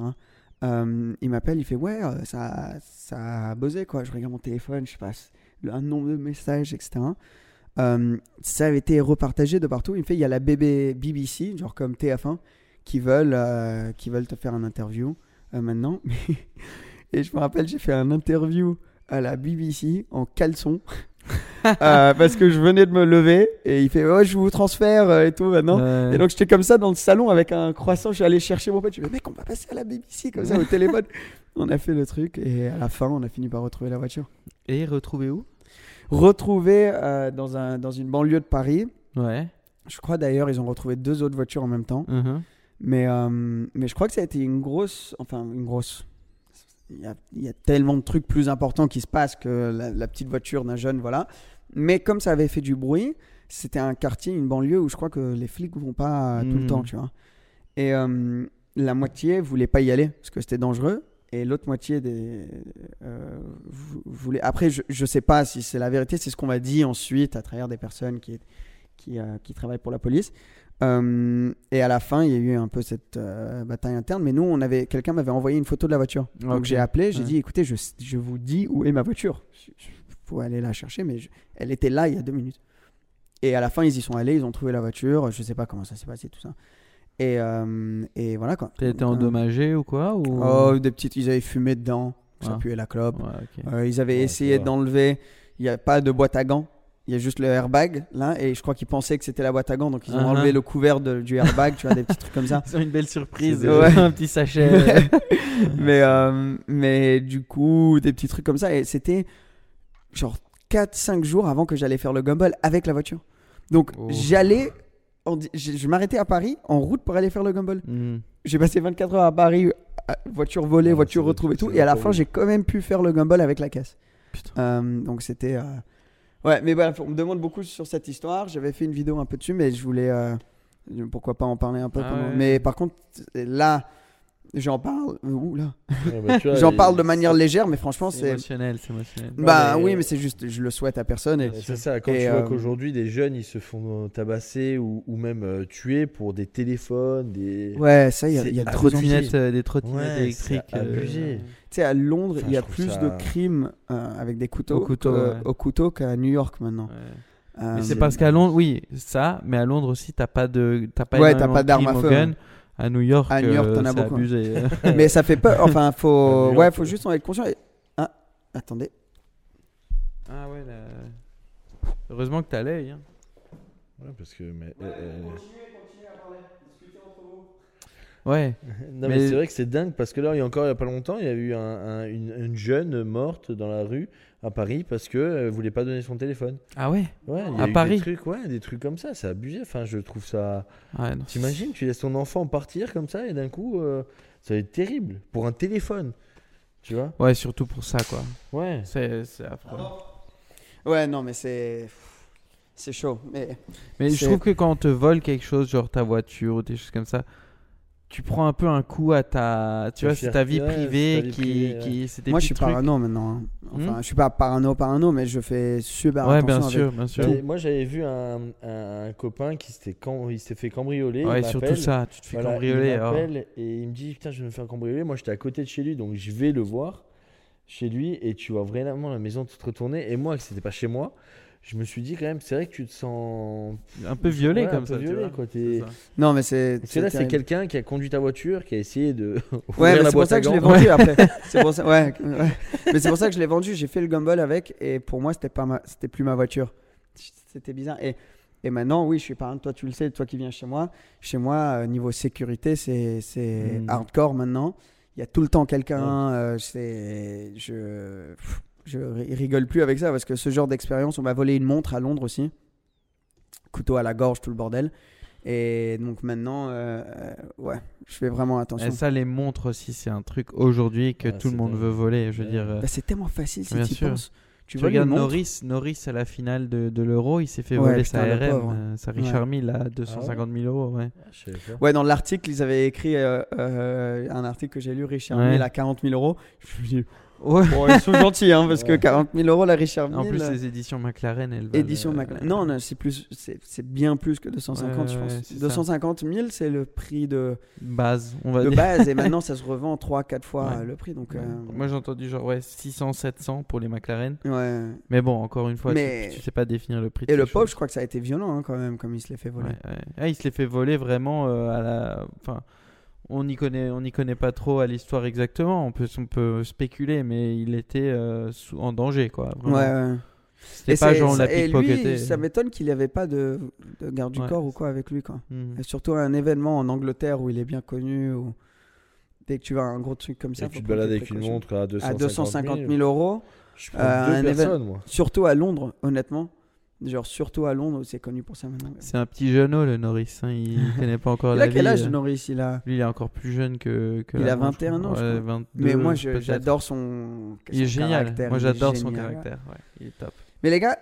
Euh, il m'appelle, il fait ouais, euh, ça, ça a buzzé quoi. Je regarde mon téléphone, je passe un nombre de messages, etc. Euh, ça avait été repartagé de partout. Il me fait il y a la BB, BBC, genre comme TF1, qui veulent, qui veulent te faire un interview maintenant. et je me rappelle, j'ai fait un interview à la BBC en caleçon. Euh, parce que je venais de me lever et il fait ouais je vous transfère euh, et tout maintenant Ouais. et donc j'étais comme ça dans le salon avec un croissant. Je suis allé chercher mon pote. Je lui ai dit mec on va passer à la BBC comme ça au téléphone. On a fait le truc et à la fin on a fini par retrouver la voiture. Et retrouver où? Retrouvé euh, dans, un, dans une banlieue de Paris. Ouais. je crois d'ailleurs ils ont retrouvé deux autres voitures en même temps. Mhm. mais, euh, mais je crois que ça a été une grosse enfin une grosse il y a, il y a tellement de trucs plus importants qui se passent que la, la petite voiture d'un jeune voilà. Mais comme ça avait fait du bruit c'était un quartier une banlieue où je crois que les flics vont pas tout le Mhm. temps tu vois. Et euh, la moitié voulait pas y aller parce que c'était dangereux et l'autre moitié des euh, vou- voulait après je, je sais pas si c'est la vérité c'est ce qu'on m'a dit ensuite à travers des personnes qui qui, euh, qui travaillent pour la police Euh, et à la fin il y a eu un peu cette euh, bataille interne. Mais nous on avait quelqu'un m'avait envoyé une photo de la voiture. Donc j'ai appelé j'ai Ouais. dit écoutez je, je vous dis où est ma voiture. Je- faut aller la chercher mais je- elle était là il y a deux minutes. Et à la fin ils y sont allés ils ont trouvé la voiture. Je sais pas comment ça s'est passé tout ça. Et, euh, et voilà quoi. T'as été endommagé ou quoi ou... Oh, des petites, ils avaient fumé dedans, ça Ah. puait la clope. Ouais, ils avaient Ouais, essayé ça d'enlever, il n'y a pas de boîte à gants, il y a juste le airbag là, et je crois qu'ils pensaient que c'était la boîte à gants, donc ils ont Uh-huh. enlevé le couvert de- du airbag, tu vois, des petits trucs comme ça. C'est une belle surprise. Déjà- un petit sachet. mais, euh, mais du coup, des petits trucs comme ça, et c'était genre 4-5 jours avant que j'allais faire le gumball avec la voiture. Donc Oh. j'allais, je, je m'arrêtais à Paris en route pour aller faire le gumball. Hmm. J'ai passé 24 heures à Paris, à- voiture volée, Ouais, voiture retrouvée, tout. Et à la fin, j'ai quand même pu faire le gumball avec la caisse. Euh, donc c'était. euh, Ouais, mais voilà, on me demande beaucoup sur cette histoire. J'avais fait une vidéo un peu dessus, mais je voulais. euh, Pourquoi pas en parler un peu Ah comment- ouais. Mais par contre, là, j'en parle. Ouh là? Ouais, bah, tu vois, J'en parle de manière légère, mais franchement, C'est c'est. émotionnel, c'est émotionnel. Bah mais- oui, mais c'est juste, je le souhaite à personne. Et... C'est ça, quand Et, tu vois euh, qu'aujourd'hui des jeunes ils se font tabasser ou, ou même euh, tuer pour des téléphones, des. Ouais, ça, il y a, y a. Trottinettes, euh, des trottinettes Ouais, électriques. euh. Tu sais, à Londres, Enfin, il y a plus ça- de crimes euh, avec des couteaux, Au couteau, qu'à New York maintenant. ouais. Euh, Mais c'est parce qu'à Londres, oui, ça, mais à Londres aussi, t'as pas de, t'as pas Ouais, t'as pas d'armes à feu. À New York, À New York, euh, t'en as c'est beaucoup. abusé. mais ça fait peur. Enfin, faut, New ouais, York, faut juste en être conscient. Et- Ah, attendez. ah ouais, là... heureusement que t'as l'œil. Hein. Ouais, parce que. Mais, euh, euh, Ouais. Non, Mais- mais, c'est vrai que c'est dingue parce que là, il y a encore il y a pas longtemps, il y a eu un- un- une, une jeune morte dans la rue à Paris parce que euh, voulait pas donner son téléphone. Ah ouais? Ouais, il y a À eu Paris? des trucs, ouais, des trucs comme ça, c'est abusé. Enfin, je trouve ça. Ouais. T'imagines, tu laisses ton enfant partir comme ça et d'un coup, euh, ça va être terrible pour un téléphone. Tu vois? Ouais, surtout pour ça, quoi. Ouais. C'est, c'est affreux. Ouais, non, mais c'est. C'est chaud. Mais Mais je trouve que quand on te vole quelque chose, genre ta voiture ou des choses comme ça, tu prends un peu un coup à ta, tu vois, c'est ta vie ouais, privée qui, ouais. qui, c'est des moi, je suis trucs. parano maintenant. hein. Enfin, Hmm je suis pas parano, parano, mais je fais super Ouais, attention. bien avec- sûr, bien sûr. Moi, j'avais vu un, un- un copain qui s'était cam- il s'est fait cambrioler. Ouais, surtout ça, tu te fais Voilà, cambrioler. Il oh. et il me dit Putain, je vais me faire cambrioler. Moi, j'étais à côté de chez lui, donc je vais le voir chez lui et tu vois vraiment la maison toute retournée. Et moi, que c'était pas chez moi, je me suis dit quand même, c'est vrai que tu te sens Un peu violé Ouais, un comme peu ça, tu vois. quoi, ça. Non, mais c'est. Parce que là, c'est quelqu'un qui a conduit ta voiture, qui a essayé de. Ouais, c'est pour ça que je l'ai vendu après. C'est pour ça, ouais, ouais. Mais c'est pour ça que je l'ai vendu. J'ai fait le gumball avec et pour moi, c'était pas ma, c'était plus ma voiture. C'était bizarre. Et, et maintenant, oui, je suis parrain. Toi, tu le sais, toi qui viens chez moi. Chez moi, euh, niveau sécurité, c'est, c'est Mm. hardcore maintenant. Il y a tout le temps quelqu'un. euh, c'est, je, pff, je ri- rigole plus avec ça parce que ce genre d'expérience, on m'a volé une montre à Londres aussi. Couteau à la gorge, tout le bordel. Et donc maintenant, euh, euh, ouais, je fais vraiment attention. Et ça, les montres aussi, c'est un truc aujourd'hui que Ah, tout le monde veut voler. Je veux Ouais. dire, euh, Bah, c'est tellement facile si Bien tu penses. Tu regardes. Norris, Norris à la finale de, de l'Euro, il s'est fait Ouais, voler putain, sa RM, pauvre. euh, sa Richard Mille à 250 000 euros. Ouais. Ah. Ouais, dans l'article, ils avaient écrit euh, euh, un article que j'ai lu, Richard Ouais. Mille à 40 000 euros. Je me dis, Ouais. bon, ils sont gentils, hein, parce que Ouais. 40 000 euros, la Richard Mille. En plus, les éditions McLaren, elles valent, Édition euh, McLaren. Non, non, c'est plus, c'est c'est bien plus que 250, Ouais, je pense. ouais, c'est ça. 250 000, c'est le prix de, Base, on va de dire. base, et maintenant ça se revend 3-4 fois le prix. Donc, euh, Moi, j'ai entendu genre ouais, 600, 700 pour les McLaren. ouais. Mais bon, encore une fois, Mais- tu, tu sais pas définir le prix. Et le pauvre, je crois que ça a été violent hein, quand même, comme il se l'est fait voler. Ah, il se les fait voler vraiment euh, à la. Enfin, on n'y connaît, on n'y connaît pas trop à l'histoire exactement. On peut, on peut spéculer, mais il était euh, sous- en danger, quoi. Ouais, vraiment. ouais. C'était Et pas genre ça- la et lui, ça m'étonne qu'il n'y avait pas de, de garde du Ouais. corps ou quoi avec lui. Quoi. Et surtout un événement en Angleterre où il est bien connu. Dès que tu vas à un gros truc comme ça, Et tu te balades avec une montre à 250 à 250 000 euros. Je prends Euh, deux personnes, moi. Surtout à Londres, honnêtement. Genre, surtout à Londres, où c'est connu pour ça maintenant. C'est un petit jeune le Norris. hein, Il connaît pas encore Il la a quel âge, euh. Norris? Il a... Lui, il est encore plus jeune que. que Il a montre, 21 ans, je Ouais, crois. 22, Mais moi, j'adore son. Il est son génial. caractère, Moi, j'adore son caractère. Ouais, il est top. Mais les gars,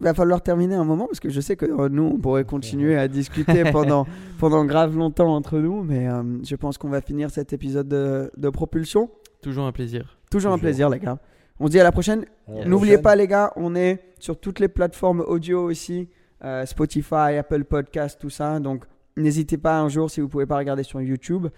il va falloir terminer un moment parce que je sais que euh, nous, on pourrait continuer à discuter pendant, pendant grave longtemps entre nous. Mais euh, je pense qu'on va finir cet épisode de, de propulsion. Toujours un plaisir. Toujours un plaisir, les gars. On se dit à la prochaine. N'oubliez pas, les gars, on est sur toutes les plateformes audio aussi euh, Spotify, Apple Podcast, tout ça. Donc, n'hésitez pas un jour, si vous pouvez pas regarder sur YouTube,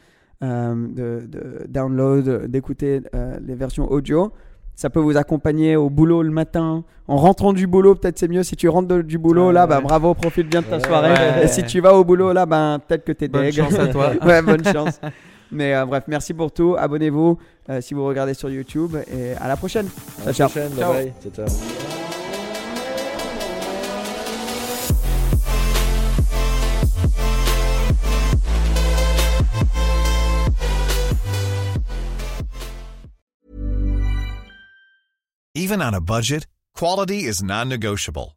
euh, de, de download, d'écouter euh, les versions audio. Ça peut vous accompagner au boulot le matin. En rentrant du boulot, peut-être c'est mieux. Si tu rentres de- du boulot, Ouais, là, bah, ouais. bravo, profite bien de ta Ouais. soirée. Ouais. Et si tu vas au boulot, là, ben, peut-être que t'es Bonne deg. chance à toi. ouais, bonne chance. Mais euh, bref, merci pour tout. Abonnez-vous euh, si vous regardez sur YouTube. Et à la prochaine. À la Ciao, ciao. prochaine, Ciao. bye bye. Ciao, ciao. Even on a budget, quality is non-negotiable.